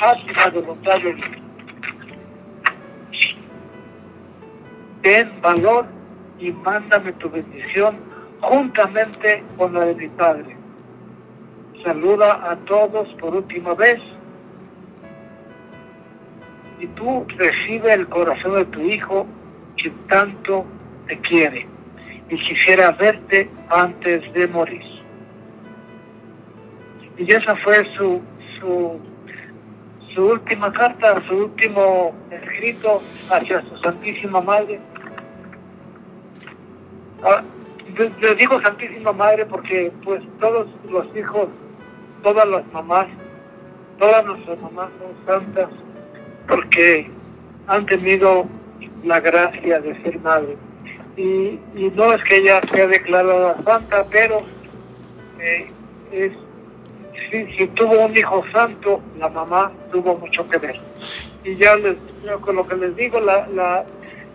haz la voluntad de Dios. Ten valor y mándame tu bendición juntamente con la de mi Padre. Saluda a todos por última vez y tú recibe el corazón de tu hijo que tanto te quiere y quisiera verte antes de morir. Y esa fue su, su, su última carta, su último escrito hacia su Santísima Madre. Ah, le- digo Santísima Madre porque pues todos los hijos, todas las mamás, todas nuestras mamás son santas porque han tenido la gracia de ser madre. Y, y no es que ella sea declarada santa, pero eh, es, si, tuvo un hijo santo, la mamá tuvo mucho que ver. Y ya con lo que les digo, la, la,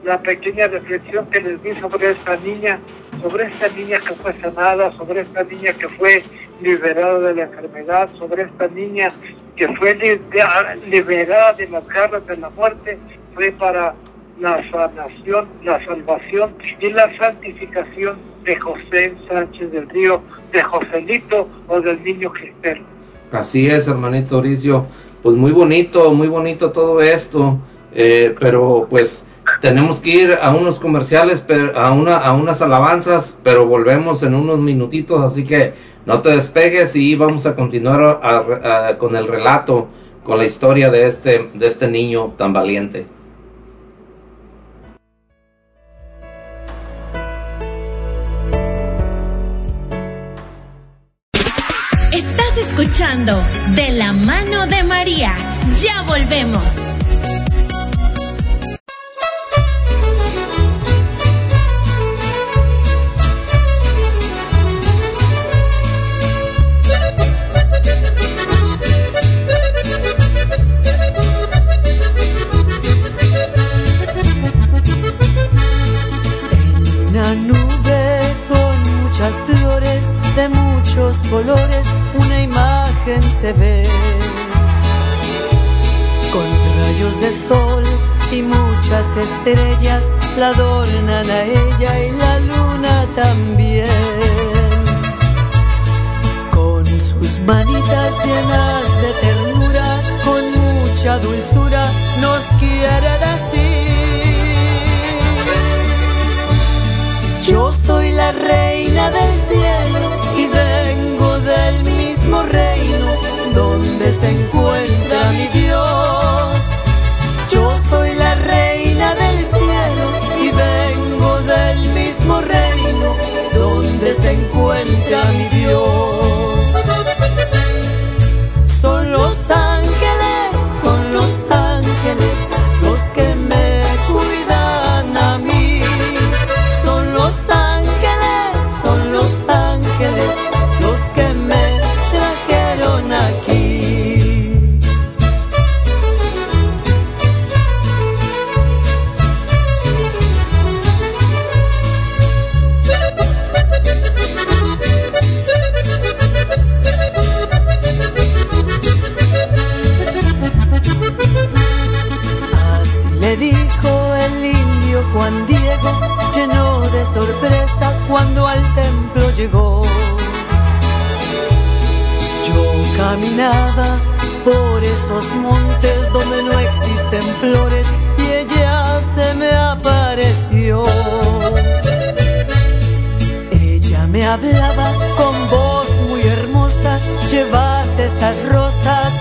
la pequeña reflexión que les di sobre esta niña, sobre esta niña que fue sanada, sobre esta niña que fue liberada de la enfermedad, sobre esta niña que fue li- liberada de las garras de la muerte, fue para la sanación, la salvación y la santificación de José Sánchez del Río, de Joselito o del niño cristiano. Así es, hermanito Oricio. Pues muy bonito, muy bonito todo esto. eh, pero pues tenemos que ir a unos comerciales, a, una, a unas alabanzas, pero volvemos en unos minutitos, así que no te despegues y vamos a continuar a- a- con el relato, con la historia de este, de este niño tan valiente. De la mano de María. Ya volvemos. Una nube con muchas flores de muchos colores, se ve. Con rayos de sol y muchas estrellas la adornan a ella y la luna también. Con sus manitas llenas de ternura, con mucha dulzura, nos quiere decir. Yo soy la reina del cielo mismo reino donde se encuentra mi Dios. Yo soy la reina del cielo y vengo del mismo reino donde se encuentra mi Dios. Por esos montes donde no existen flores y ella se me apareció. Ella me hablaba con voz muy hermosa, llevas estas rosas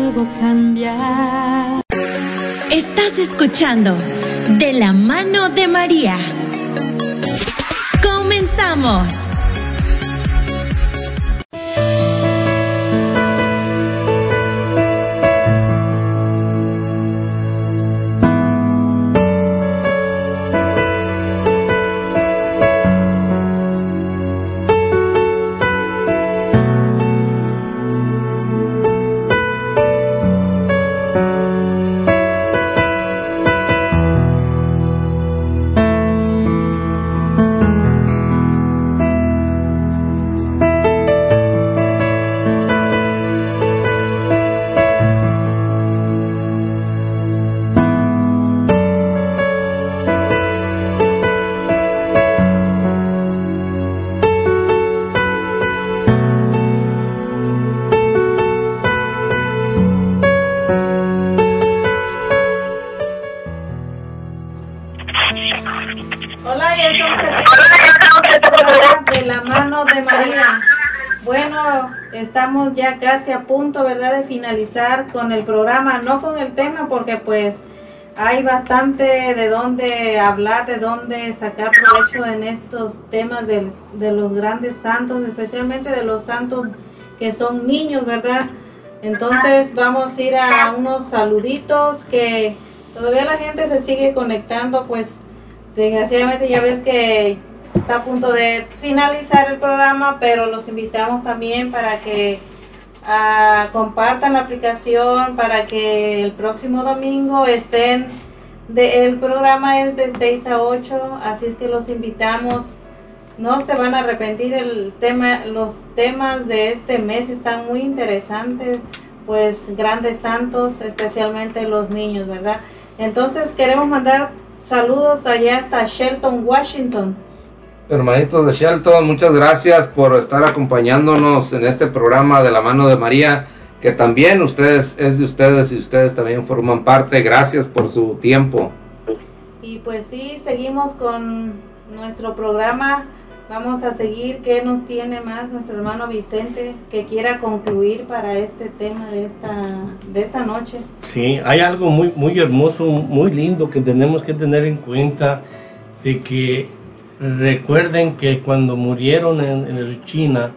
Estás escuchando De la mano de María. Comenzamos. Ya casi a punto, ¿verdad?, de finalizar con el programa, no con el tema, porque pues hay bastante de dónde hablar, de dónde sacar provecho en estos temas de los grandes santos, especialmente de los santos que son niños, ¿verdad? Entonces vamos a ir a unos saluditos que todavía la gente se sigue conectando, pues desgraciadamente ya ves que está a punto de finalizar el programa, pero los invitamos también para que ah, compartan la aplicación, para que el próximo domingo estén, de, el programa es de 6 a 8, así es que los invitamos. No se van a arrepentir el tema, los temas de este mes están muy interesantes, pues grandes santos, especialmente los niños, ¿verdad? Entonces queremos mandar saludos allá hasta Shelton, Washington. Hermanitos de Shelton, muchas gracias por estar acompañándonos en este programa de la mano de María, que también ustedes es de ustedes y ustedes también forman parte. Gracias por su tiempo. Y pues sí, seguimos con nuestro programa. Vamos a seguir. ¿Qué nos tiene más nuestro hermano Vicente que quiera concluir para este tema de esta, de esta noche? Sí, hay algo muy, muy hermoso, muy lindo que tenemos que tener en cuenta de que recuerden que cuando murieron en, China,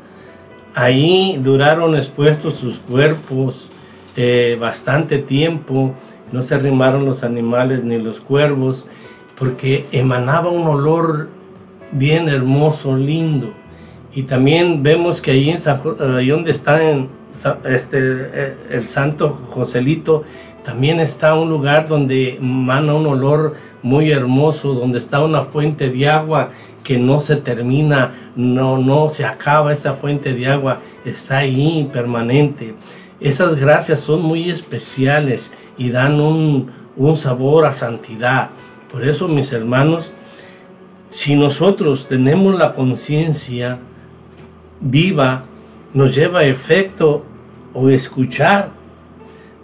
ahí duraron expuestos sus cuerpos eh, bastante tiempo, no se arrimaron los animales ni los cuervos, porque emanaba un olor bien hermoso, lindo. Y también vemos que ahí, en San donde está en, este, eh, el santo Joselito, también está un lugar donde emana un olor muy hermoso, donde está una fuente de agua que no se termina, no, no se acaba esa fuente de agua, está ahí permanente. Esas gracias son muy especiales y dan un, un sabor a santidad. Por eso, mis hermanos, si nosotros tenemos la conciencia viva, nos lleva a efecto o escuchar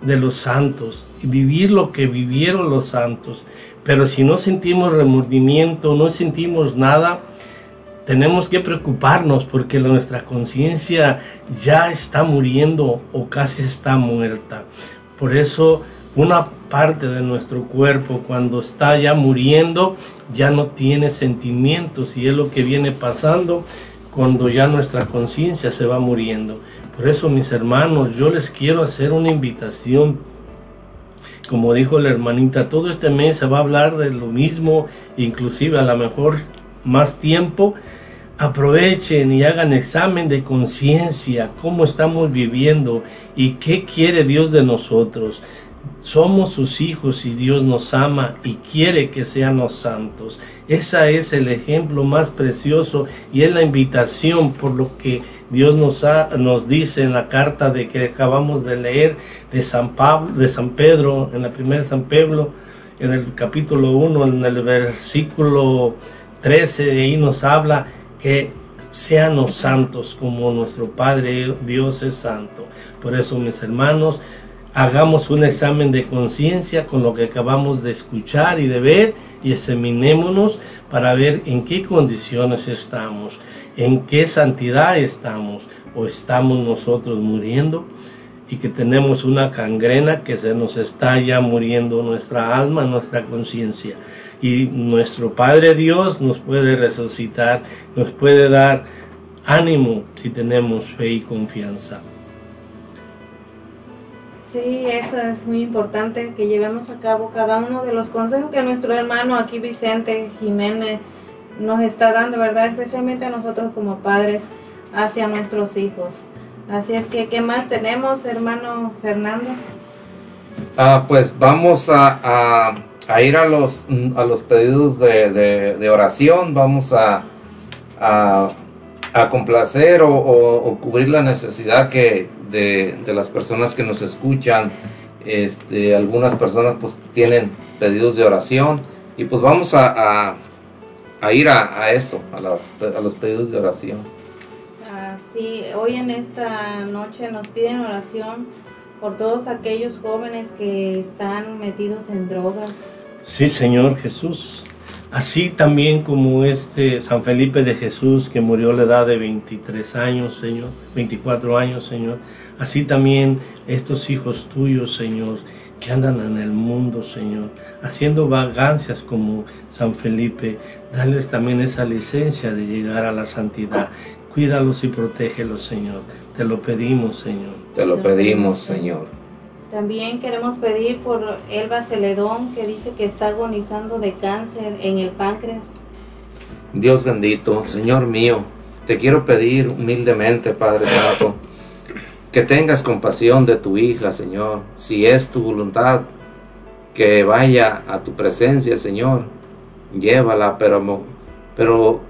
de los santos, vivir lo que vivieron los santos. Pero si no sentimos remordimiento, no sentimos nada, tenemos que preocuparnos porque nuestra conciencia ya está muriendo o casi está muerta. Por eso una parte de nuestro cuerpo cuando está ya muriendo ya no tiene sentimientos y es lo que viene pasando cuando ya nuestra conciencia se va muriendo. Por eso mis hermanos, yo les quiero hacer una invitación. Como dijo la hermanita, todo este mes se va a hablar de lo mismo, inclusive a lo mejor más tiempo. Aprovechen y hagan examen de conciencia, cómo estamos viviendo y qué quiere Dios de nosotros. Somos sus hijos y Dios nos ama y quiere que seamos santos. Ese es el ejemplo más precioso y es la invitación por lo que Dios nos, nos dice en la carta de que acabamos de leer de San Pablo, de San Pedro, en la primera San Pedro, en el capítulo 1, en el versículo 13, de ahí nos habla que seamos santos como nuestro Padre Dios es santo. Por eso, mis hermanos, hagamos un examen de conciencia con lo que acabamos de escuchar y de ver y examinémonos para ver en qué condiciones estamos, en qué santidad estamos o estamos nosotros muriendo y que tenemos una cangrena que se nos está ya muriendo nuestra alma, nuestra conciencia. Y nuestro Padre Dios nos puede resucitar, nos puede dar ánimo si tenemos fe y confianza. Sí, eso es muy importante que llevemos a cabo cada uno de los consejos que nuestro hermano aquí Vicente Jiménez nos está dando, ¿verdad? Especialmente a nosotros como padres hacia nuestros hijos. Así es que, ¿qué más tenemos, hermano Fernando? Ah, pues vamos a, a, ir a los, a los pedidos de, de, oración, vamos a, a, complacer o, cubrir la necesidad que, de, de, las personas que nos escuchan. Este, algunas personas pues tienen pedidos de oración y pues vamos a ir a, a eso, a, las, a los pedidos de oración. Ah, sí, hoy en esta noche nos piden oración por todos aquellos jóvenes que están metidos en drogas. Sí, Señor Jesús. Así también como este San Felipe de Jesús que murió a la edad de 23 años, Señor, 24 años, Señor. Así también estos hijos tuyos, Señor, que andan en el mundo, Señor, haciendo vagancias como San Felipe. Dales también esa licencia de llegar a la santidad. Cuídalos y protégelos, Señor. Te lo pedimos, Señor. Te lo pedimos, Señor. También queremos pedir por Elba Celedón, que dice que está agonizando de cáncer en el páncreas. Dios bendito, Señor mío, te quiero pedir humildemente, Padre Santo, que tengas compasión de tu hija, Señor. Si es tu voluntad que vaya a tu presencia, Señor, llévala, pero, pero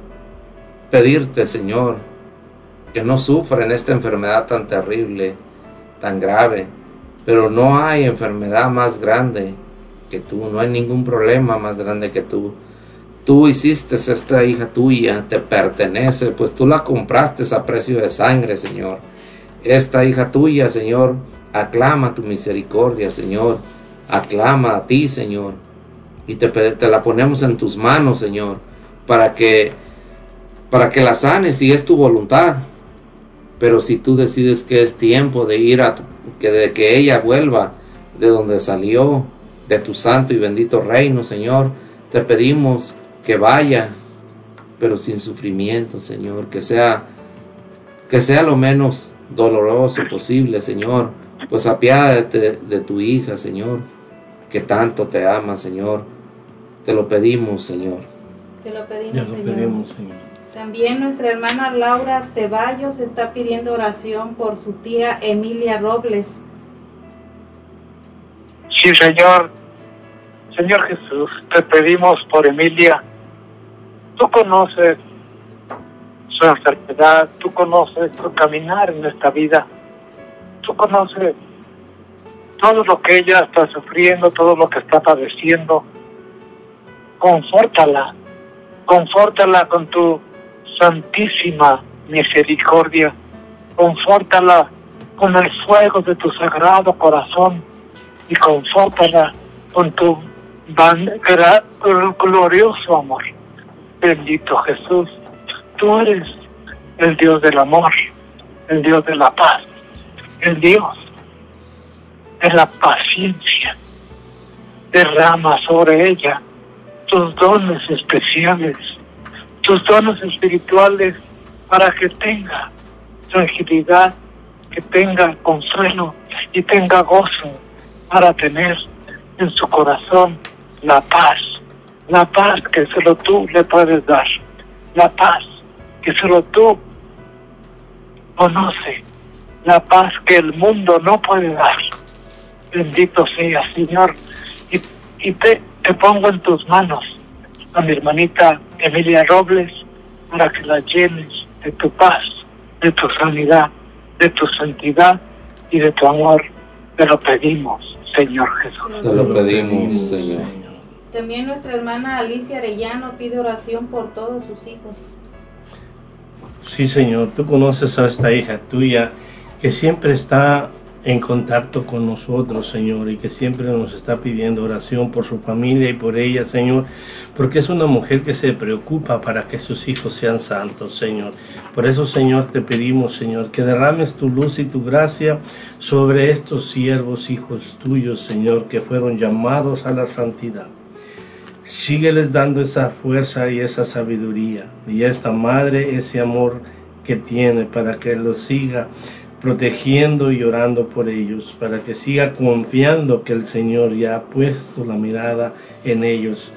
pedirte, Señor, que no sufra en esta enfermedad tan terrible, tan grave pero no hay enfermedad más grande que tú, no hay ningún problema más grande que tú. Tú hiciste esta hija tuya, te pertenece, pues tú la compraste a precio de sangre, Señor. Esta hija tuya, Señor, aclama tu misericordia, Señor. Aclama a ti, Señor. Y te, la ponemos en tus manos, Señor, para que para que la sanes si es tu voluntad. Pero si tú decides que es tiempo de ir a que de que ella vuelva de donde salió, de tu santo y bendito reino, Señor, te pedimos que vaya, pero sin sufrimiento, Señor, que sea que sea lo menos doloroso posible, Señor, pues apiádate de tu hija, Señor, que tanto te ama, Señor. Te lo pedimos, Señor. Te lo pedimos, Señor. También nuestra hermana Laura Ceballos está pidiendo oración por su tía Emilia Robles. Sí, Señor. Señor Jesús, te pedimos por Emilia. Tú conoces enfermedad, tú conoces su caminar en esta vida. Tú conoces todo lo que ella está sufriendo, todo lo que está padeciendo. Confórtala, confórtala con tu santísima misericordia, confórtala con el fuego de tu sagrado corazón y confórtala con tu glorioso amor. Bendito Jesús, tú eres el Dios del amor, el Dios de la paz, el Dios de la paciencia. Derrama sobre ella tus dones especiales, tus dones espirituales para que tenga tranquilidad, que tenga consuelo y tenga gozo para tener en su corazón la paz, la paz que solo tú le puedes dar, la paz que solo tú conoces, la paz que el mundo no puede dar. Bendito sea, Señor. Y, y te, te pongo en tus manos a mi hermanita Emilia Robles para que la llenes de tu paz, de tu sanidad, de tu santidad y de tu amor. Te lo pedimos, Señor Jesús. Te lo pedimos, Señor. También nuestra hermana Alicia Arellano pide oración por todos sus hijos. Sí, Señor, tú conoces a esta hija tuya que siempre está en contacto con nosotros, Señor, y que siempre nos está pidiendo oración por su familia y por ella, Señor, porque es una mujer que se preocupa para que sus hijos sean santos, Señor. Por eso, Señor, te pedimos, Señor, que derrames tu luz y tu gracia sobre estos siervos, hijos tuyos, Señor, que fueron llamados a la santidad. Sígueles dando esa fuerza y esa sabiduría y a esta madre ese amor que tiene para que los siga protegiendo y orando por ellos, para que siga confiando que el Señor ya ha puesto la mirada en ellos.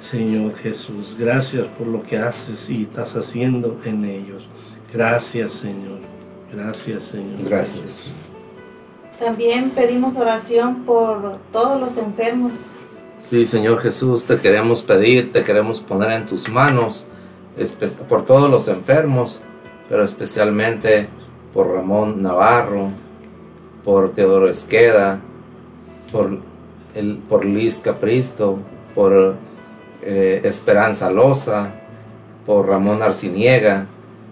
Señor Jesús, gracias por lo que haces y estás haciendo en ellos. Gracias, Señor. Gracias, Señor. Gracias. También pedimos oración por todos los enfermos. Sí, Señor Jesús, te queremos pedir, te queremos poner en tus manos por todos los enfermos, pero especialmente por Ramón Navarro, por Teodoro Esqueda, por, el, por Liz Capristo, por eh, Esperanza Loza, por Ramón Arciniega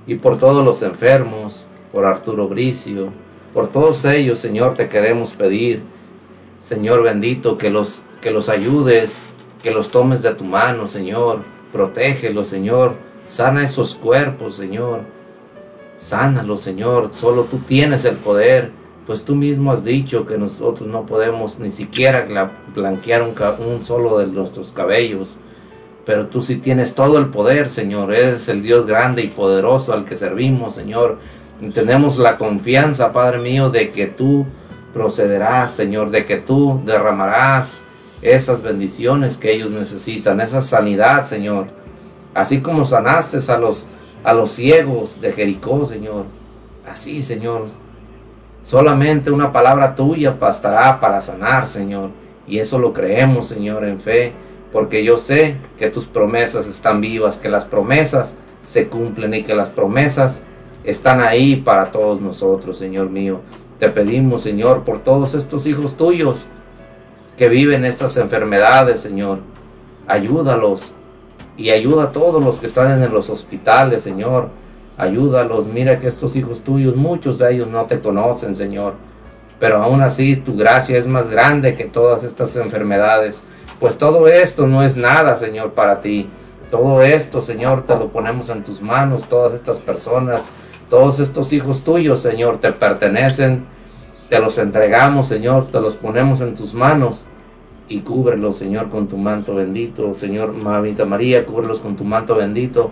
y por todos los enfermos, por Arturo Bricio, por todos ellos, Señor, te queremos pedir, Señor bendito, que los, que los ayudes, que los tomes de tu mano, Señor, protégelos, Señor, sana esos cuerpos, Señor, sánalos, Señor, solo tú tienes el poder, pues tú mismo has dicho que nosotros no podemos ni siquiera blanquear un, un solo de nuestros cabellos, pero tú sí tienes todo el poder, Señor, eres el Dios grande y poderoso al que servimos, Señor, tenemos la confianza, Padre mío, de que tú procederás, Señor, de que tú derramarás esas bendiciones que ellos necesitan, esa sanidad, Señor. Así como sanaste a los, a los ciegos de Jericó, Señor. Así, Señor. Solamente una palabra tuya bastará para sanar, Señor. Y eso lo creemos, Señor, en fe, porque yo sé que tus promesas están vivas, que las promesas se cumplen y que las promesas están ahí para todos nosotros, Señor mío. Te pedimos, Señor, por todos estos hijos tuyos que viven estas enfermedades, Señor. Ayúdalos y ayuda a todos los que están en los hospitales, Señor. Ayúdalos. Mira que estos hijos tuyos, muchos de ellos no te conocen, Señor. Pero aún así tu gracia es más grande que todas estas enfermedades. Pues todo esto no es nada, Señor, para ti. Todo esto, Señor, te lo ponemos en tus manos. Todas estas personas, todos estos hijos tuyos, Señor, te pertenecen. Te los entregamos, Señor, te los ponemos en tus manos y cúbrelos, Señor, con tu manto bendito. Señor, Mamita María, cúbrelos con tu manto bendito.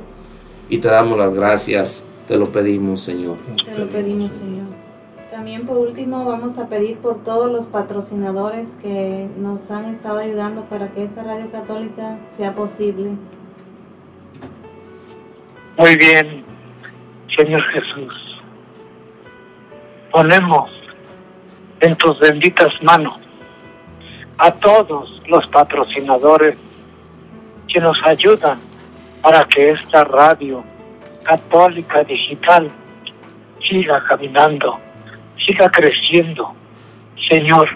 Y te damos las gracias, te lo pedimos, Señor. Te lo pedimos, Señor. También por último vamos a pedir por todos los patrocinadores que nos han estado ayudando para que esta radio católica sea posible. Muy bien, Señor Jesús. Ponemos en tus benditas manos a todos los patrocinadores que nos ayudan para que esta radio católica digital siga caminando, siga creciendo. Señor,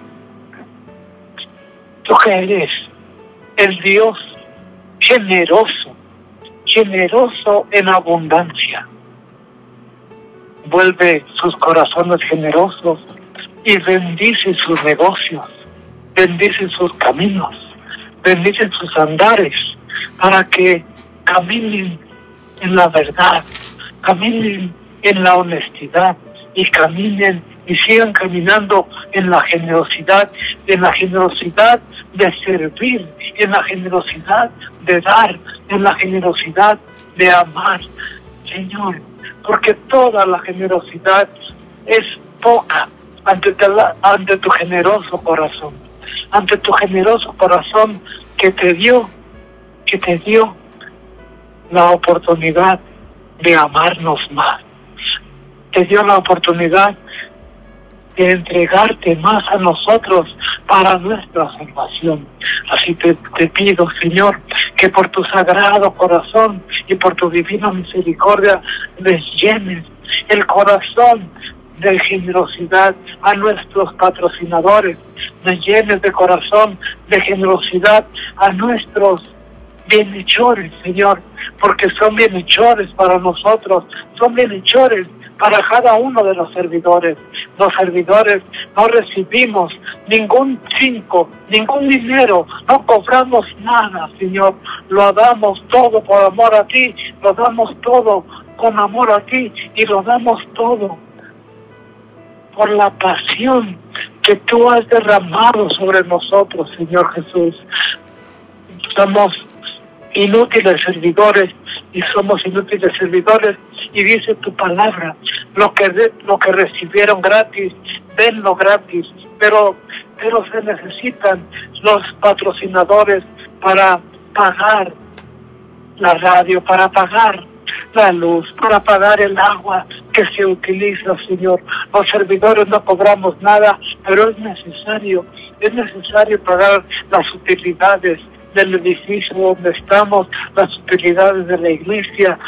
tú que eres el Dios generoso, generoso en abundancia. Vuelve sus corazones generosos y bendice sus negocios. bendice sus caminos, bendice sus andares, para que caminen en la verdad, caminen en la honestidad y caminen y sigan caminando en la generosidad, en la generosidad de servir, en la generosidad de dar, en la generosidad de amar, Señor, porque toda la generosidad es poca ante, tu generoso corazón, ante tu generoso corazón que te dio, que te dio la oportunidad de amarnos más. Te dio la oportunidad de entregarte más a nosotros para nuestra salvación. Así te, te, pido, Señor, que por tu sagrado corazón y por tu divina misericordia les llenes el corazón de generosidad a nuestros patrocinadores, les llenes de corazón de generosidad a nuestros bienhechores, Señor, porque son bienhechores para nosotros, son bienhechores para cada uno de los servidores. Los servidores no recibimos ningún cinco, ningún dinero, no cobramos nada, Señor. Lo damos todo por amor a ti, lo damos todo con amor a ti y lo damos todo por la pasión que tú has derramado sobre nosotros, Señor Jesús. Somos inútiles servidores y somos inútiles servidores y dice tu palabra, lo que lo que recibieron gratis, denlo gratis, pero pero se necesitan los patrocinadores para pagar la radio, para pagar la luz, para pagar el agua que se utiliza, Señor. Los servidores no cobramos nada, pero es necesario, es necesario pagar las utilidades del edificio donde estamos, las utilidades de la iglesia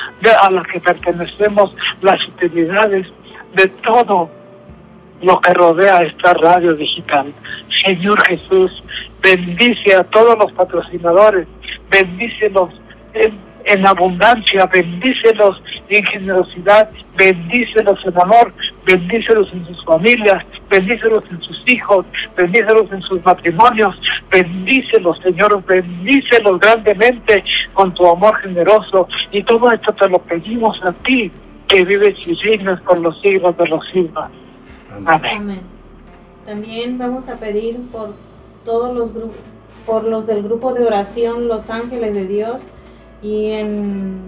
a la que pertenecemos, las utilidades de todo lo que rodea esta radio digital. Señor Jesús, bendice a todos los patrocinadores, bendícelos en, en abundancia, bendícelos en generosidad, bendícelos en amor, bendícelos en sus familias, bendícelos en sus hijos, bendícelos en sus matrimonios, bendícelos, Señor, bendícelos grandemente con tu amor generoso. Y todo esto te lo pedimos a ti, que vives y signos por los siglos de los siglos. Amén. Amén. También vamos a pedir por todos los grupos, por los del grupo de oración Los Ángeles de Dios y en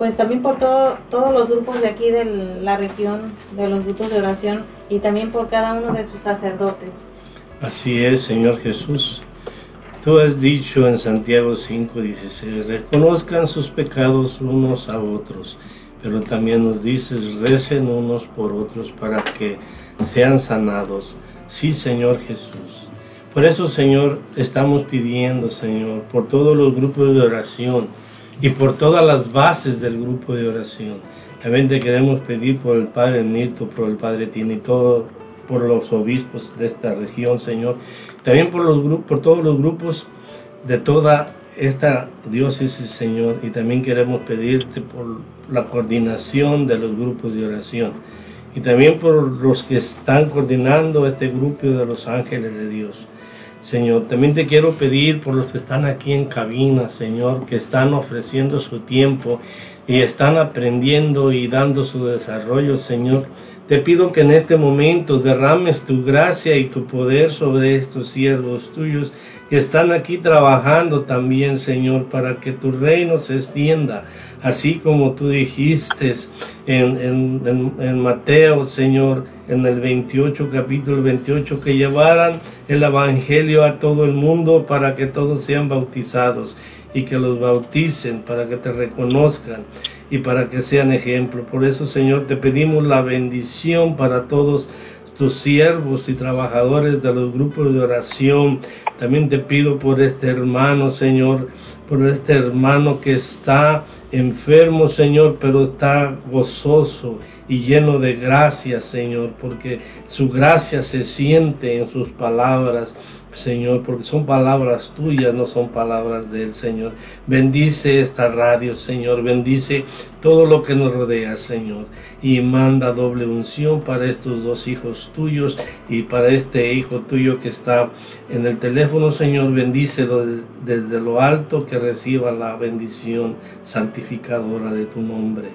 pues también por todo, todos los grupos de aquí de la región, de los grupos de oración y también por cada uno de sus sacerdotes. Así es, Señor Jesús. Tú has dicho en Santiago 5:16, reconozcan sus pecados unos a otros, pero también nos dices, recen unos por otros para que sean sanados. Sí, Señor Jesús. Por eso, Señor, estamos pidiendo, Señor, por todos los grupos de oración y por todas las bases del grupo de oración. También te queremos pedir por el Padre Nito, por el Padre Tini, todo, por los obispos de esta región, Señor. También por, los grupos, por todos los grupos de toda esta diócesis, Señor. Y también queremos pedirte por la coordinación de los grupos de oración. Y también por los que están coordinando este grupo de los ángeles de Dios. Señor, también te quiero pedir por los que están aquí en cabina, Señor, que están ofreciendo su tiempo y están aprendiendo y dando su desarrollo, Señor. Te pido que en este momento derrames tu gracia y tu poder sobre estos siervos tuyos que están aquí trabajando también, Señor, para que tu reino se extienda, así como tú dijiste en, en, Mateo, Señor, en el 28, capítulo 28, que llevaran el Evangelio a todo el mundo para que todos sean bautizados y que los bauticen para que te reconozcan y para que sean ejemplo. Por eso, Señor, te pedimos la bendición para todos tus siervos y trabajadores de los grupos de oración. También te pido por este hermano, Señor, por este hermano que está enfermo, Señor, pero está gozoso y lleno de gracia, Señor, porque su gracia se siente en sus palabras. Señor, porque son palabras tuyas, no son palabras del Señor. Bendice esta radio, Señor. Bendice todo lo que nos rodea, Señor. Y manda doble unción para estos dos hijos tuyos y para este hijo tuyo que está en el teléfono, Señor. Bendícelo desde lo alto, que reciba la bendición santificadora de tu nombre.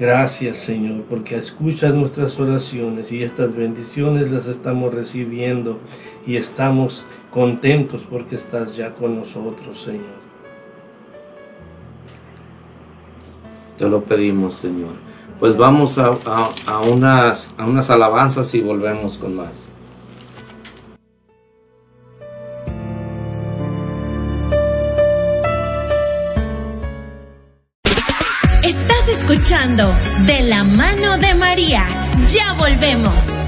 Gracias Señor, porque escuchas nuestras oraciones y estas bendiciones las estamos recibiendo y estamos contentos porque estás ya con nosotros, Señor. Te lo pedimos, Señor. Pues vamos a, a, unas, a unas alabanzas y volvemos con más. Escuchando De la mano de María. Ya volvemos.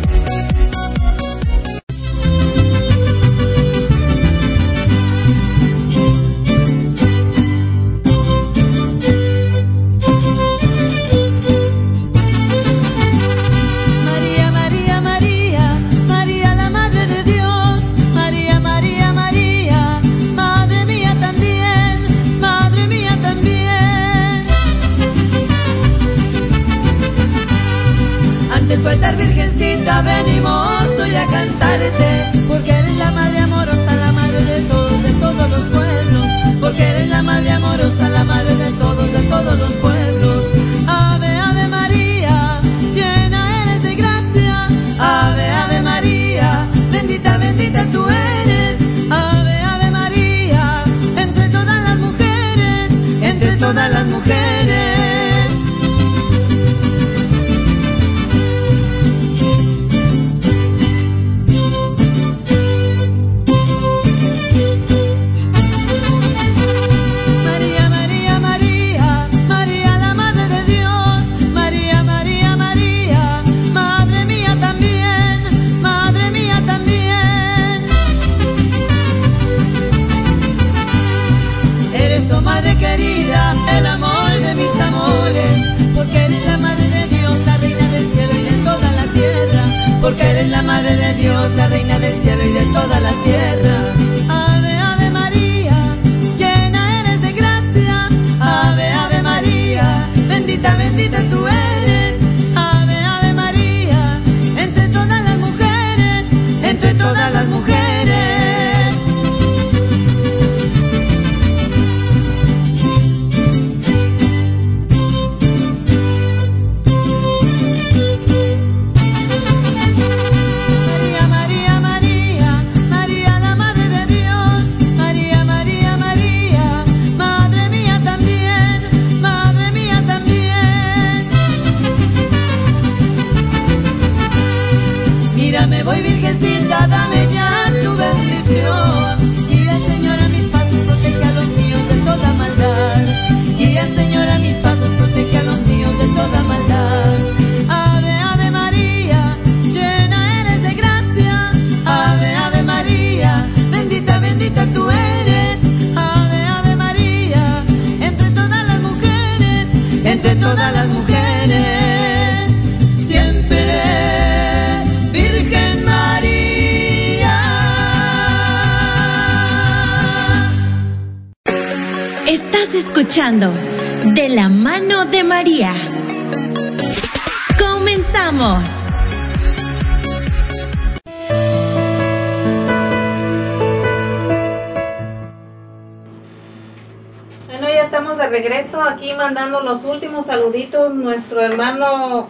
Mandando los últimos saluditos. Nuestro hermano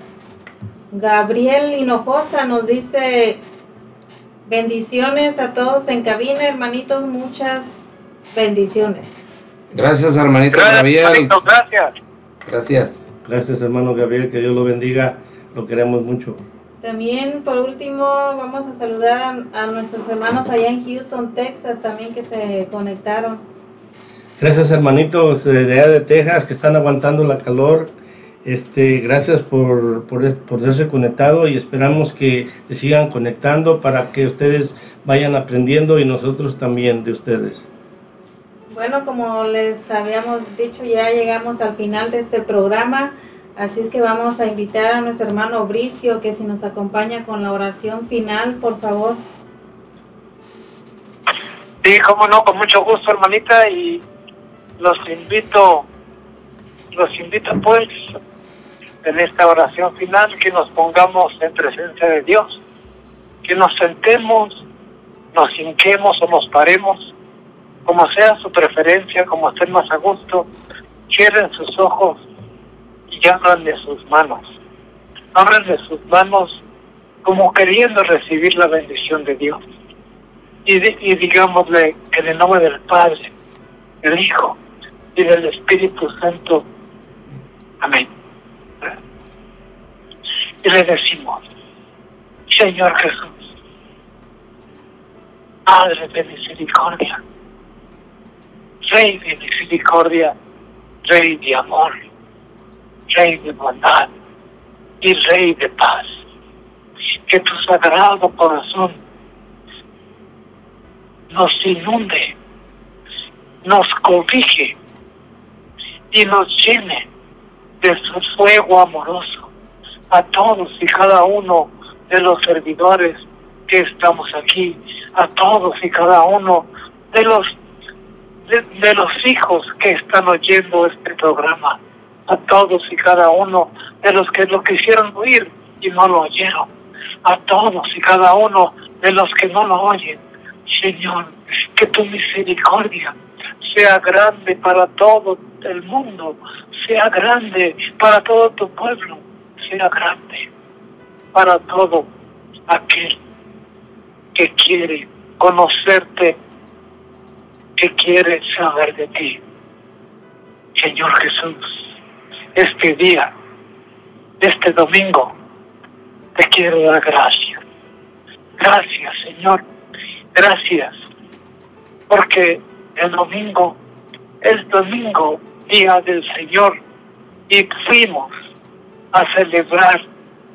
Gabriel Hinojosa nos dice bendiciones a todos en cabina, hermanitos, muchas bendiciones. Gracias, hermanito Gracias, Gabriel. hermanito, gracias. Gracias. Gracias, hermano Gabriel, que Dios lo bendiga. Lo queremos mucho. También, por último, vamos a saludar a, a nuestros hermanos allá en Houston, Texas, también que se conectaron. Gracias, hermanitos de allá de Texas que están aguantando la calor. Este, gracias por, por, por haberse conectado y esperamos que se sigan conectando para que ustedes vayan aprendiendo y nosotros también de ustedes. Bueno, como les habíamos dicho, ya llegamos al final de este programa, así es que vamos a invitar a nuestro hermano Bricio que si nos acompaña con la oración final, por favor. Sí, cómo no, con mucho gusto, hermanita, y los invito, los invito pues en esta oración final que nos pongamos en presencia de Dios, que nos sentemos, nos hinquemos o nos paremos, como sea su preferencia, como estén más a gusto, cierren sus ojos y de sus manos. De sus manos como queriendo recibir la bendición de Dios. Y, di- y digámosle que en el nombre del Padre, del Hijo y del Espíritu Santo. Amén. Y le decimos, Señor Jesús, Padre de misericordia, Rey de misericordia, Rey de amor, Rey de bondad y Rey de paz. Que tu sagrado corazón nos inunde, nos cobije y nos llene de su fuego amoroso a todos y cada uno de los servidores que estamos aquí, a todos y cada uno de los de, los hijos que están oyendo este programa, a todos y cada uno de los que lo quisieron oír y no lo oyeron, a todos y cada uno de los que no lo oyen. Señor, que tu misericordia sea grande para todo el mundo, sea grande para todo tu pueblo, sea grande para todo aquel que quiere conocerte, que quiere saber de ti. Señor Jesús, este día, este domingo, te quiero dar gracias. Gracias, Señor. Gracias. Porque el domingo es domingo, día del Señor, y fuimos a celebrar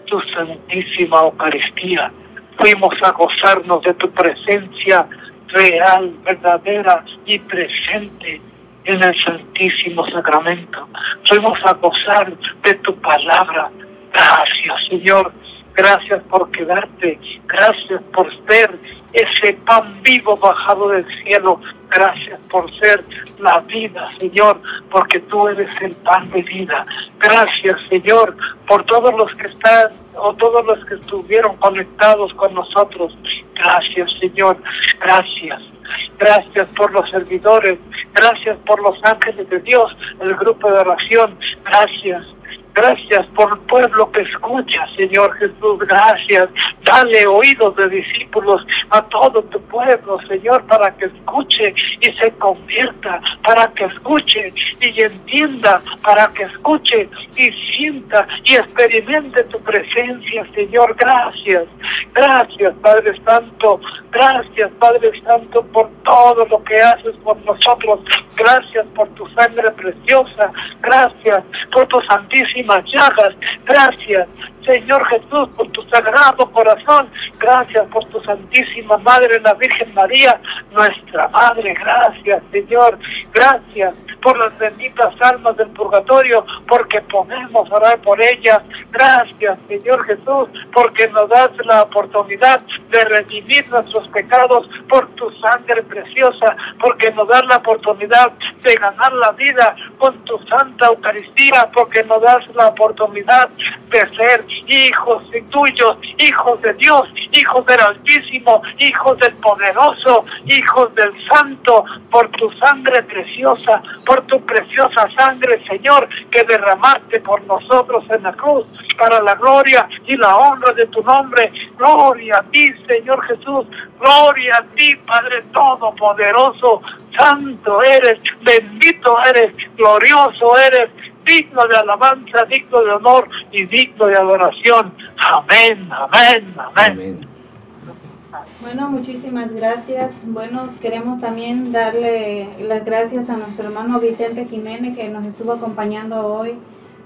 tu santísima Eucaristía. Fuimos a gozarnos de tu presencia real, verdadera y presente en el Santísimo Sacramento. Fuimos a gozar de tu palabra. Gracias, Señor. Gracias por quedarte. Gracias por ser ese pan vivo bajado del cielo. Gracias por ser la vida, Señor, porque tú eres el pan de vida. Gracias, Señor, por todos los que están o todos los que estuvieron conectados con nosotros. Gracias, Señor. Gracias. Gracias por los servidores. Gracias por los ángeles de Dios, el grupo de oración. Gracias. Gracias por el pueblo que escucha, Señor Jesús. Gracias. Dale oídos de discípulos a todo tu pueblo, Señor, para que escuche y se convierta, para que escuche y entienda, para que escuche y sienta y experimente tu presencia, Señor. Gracias. Gracias, Padre Santo. Gracias, Padre Santo, por todo lo que haces por nosotros. Gracias por tu sangre preciosa. Gracias por tus santísimas llagas. Gracias, Señor Jesús, por tu sagrado corazón. Gracias por tu santísima Madre, la Virgen María, nuestra Madre. Gracias, Señor. Gracias por las benditas almas del purgatorio, porque podemos orar por ellas. Gracias, Señor Jesús, porque nos das la oportunidad de redimir nuestros pecados por tu sangre preciosa, porque nos das la oportunidad de ganar la vida con tu santa Eucaristía, porque nos das la oportunidad de ser hijos y tuyos, hijos de Dios, hijos del Altísimo, hijos del Poderoso, hijos del Santo, por tu sangre preciosa, por tu preciosa sangre, Señor, que derramaste por nosotros en la cruz, para la gloria y la honra de tu nombre. Gloria a ti, Señor Jesús. Gloria a ti, Padre Todopoderoso. Santo eres, bendito eres, glorioso eres, digno de alabanza, digno de honor y digno de adoración. Amén, amén, amén. Bueno, muchísimas gracias. Bueno, queremos también darle las gracias a nuestro hermano Vicente Jiménez que nos estuvo acompañando hoy.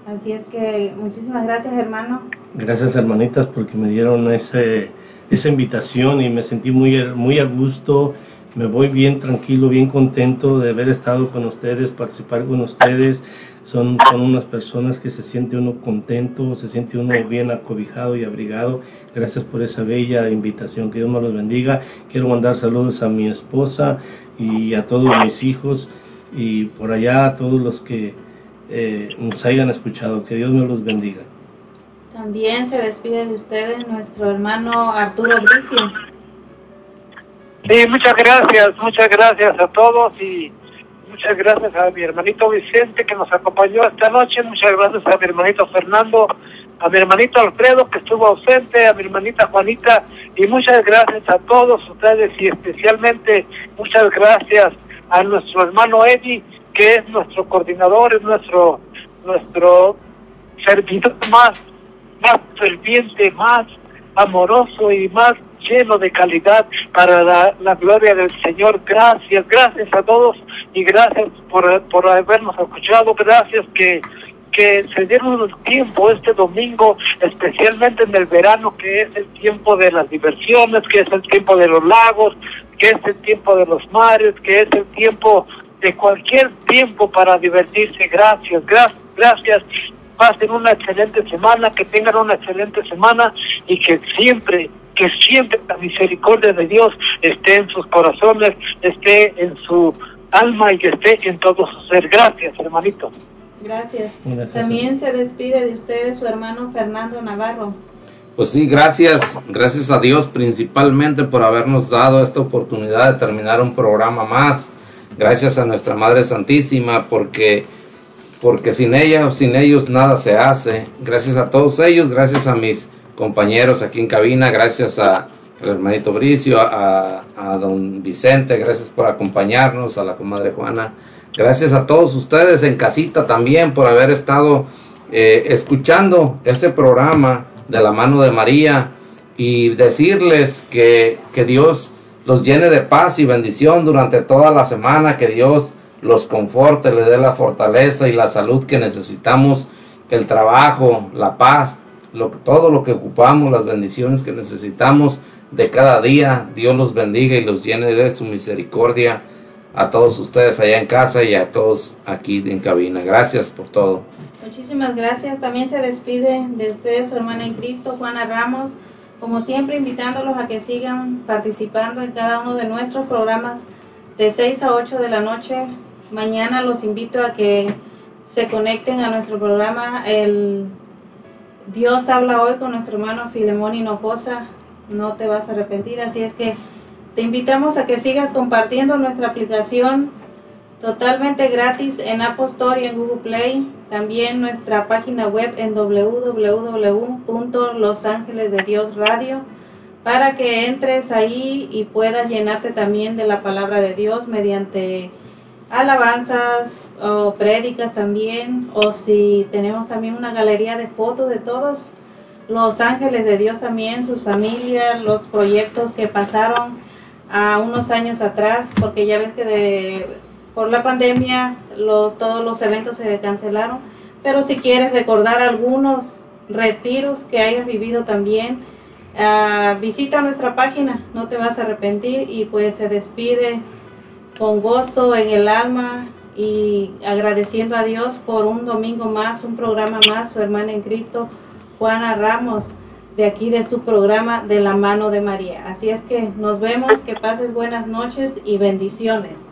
Así es que muchísimas gracias, hermano. Gracias hermanitas porque me dieron ese, esa invitación y me sentí muy, muy a gusto me voy bien tranquilo, bien contento de haber estado con ustedes, participar con ustedes. Son, son unas personas que se siente uno contento, se siente uno bien acobijado y abrigado. Gracias por esa bella invitación. Que Dios me los bendiga. Quiero mandar saludos a mi esposa y a todos mis hijos y por allá a todos los que eh, nos hayan escuchado. Que Dios me los bendiga. También se despide de ustedes nuestro hermano Arturo Bricio. Sí, muchas gracias, muchas gracias a todos y muchas gracias a mi hermanito Vicente que nos acompañó esta noche, muchas gracias a mi hermanito Fernando, a mi hermanito Alfredo que estuvo ausente, a mi hermanita Juanita. Y muchas gracias a todos ustedes y especialmente muchas gracias a nuestro hermano Eddie que es nuestro coordinador, es nuestro nuestro servidor más más ferviente, más amoroso y más lleno de calidad para la, la gloria del Señor. Gracias, gracias a todos y gracias por, por habernos escuchado. Gracias que, que se dieron el tiempo este domingo, especialmente en el verano, que es el tiempo de las diversiones, que es el tiempo de los lagos, que es el tiempo de los mares, que es el tiempo de cualquier tiempo para divertirse. Gracias, gracias, gracias pasen una excelente semana, que tengan una excelente semana y que siempre, que siempre la misericordia de Dios esté en sus corazones, esté en su alma y que esté en todo su ser. Gracias, hermanito. Gracias. También se despide de ustedes su hermano Fernando Navarro. Pues sí, gracias, gracias a Dios principalmente por habernos dado esta oportunidad de terminar un programa más. Gracias a nuestra Madre Santísima porque porque sin ella o sin ellos nada se hace. Gracias a todos ellos, gracias a mis compañeros aquí en cabina, gracias a al hermanito Bricio, a, don Vicente, gracias por acompañarnos, a la comadre Juana, gracias a todos ustedes en casita también por haber estado eh, escuchando este programa de la mano de María y decirles que, que Dios los llene de paz y bendición durante toda la semana, que Dios los conforte, le dé la fortaleza y la salud que necesitamos, el trabajo, la paz, todo lo que ocupamos, las bendiciones que necesitamos de cada día. Dios los bendiga y los llene de su misericordia a todos ustedes allá en casa y a todos aquí en cabina. Gracias por todo. Muchísimas gracias. También se despide de ustedes su hermana en Cristo, Juana Ramos. Como siempre, invitándolos a que sigan participando en cada uno de nuestros programas de 6 a 8 de la noche Mañana los invito a que se conecten a nuestro programa el Dios habla hoy con nuestro hermano Filemón Hinojosa. No te vas a arrepentir, así es que te invitamos a que sigas compartiendo nuestra aplicación totalmente gratis en Apple Store y en Google Play. También nuestra página web en www.losangelesdediosradio para que entres ahí y puedas llenarte también de la palabra de Dios mediante alabanzas o prédicas también, o si tenemos también una galería de fotos de todos los ángeles de Dios también, sus familias, los proyectos que pasaron a unos años atrás, porque ya ves que de, por la pandemia los, todos los eventos se cancelaron, pero si quieres recordar algunos retiros que hayas vivido también, ah, visita nuestra página, no te vas a arrepentir y pues se despide con gozo en el alma y agradeciendo a Dios por un domingo más, un programa más, su hermana en Cristo, Juana Ramos de aquí de su programa De la mano de María. Así es que nos vemos, que pases buenas noches y bendiciones.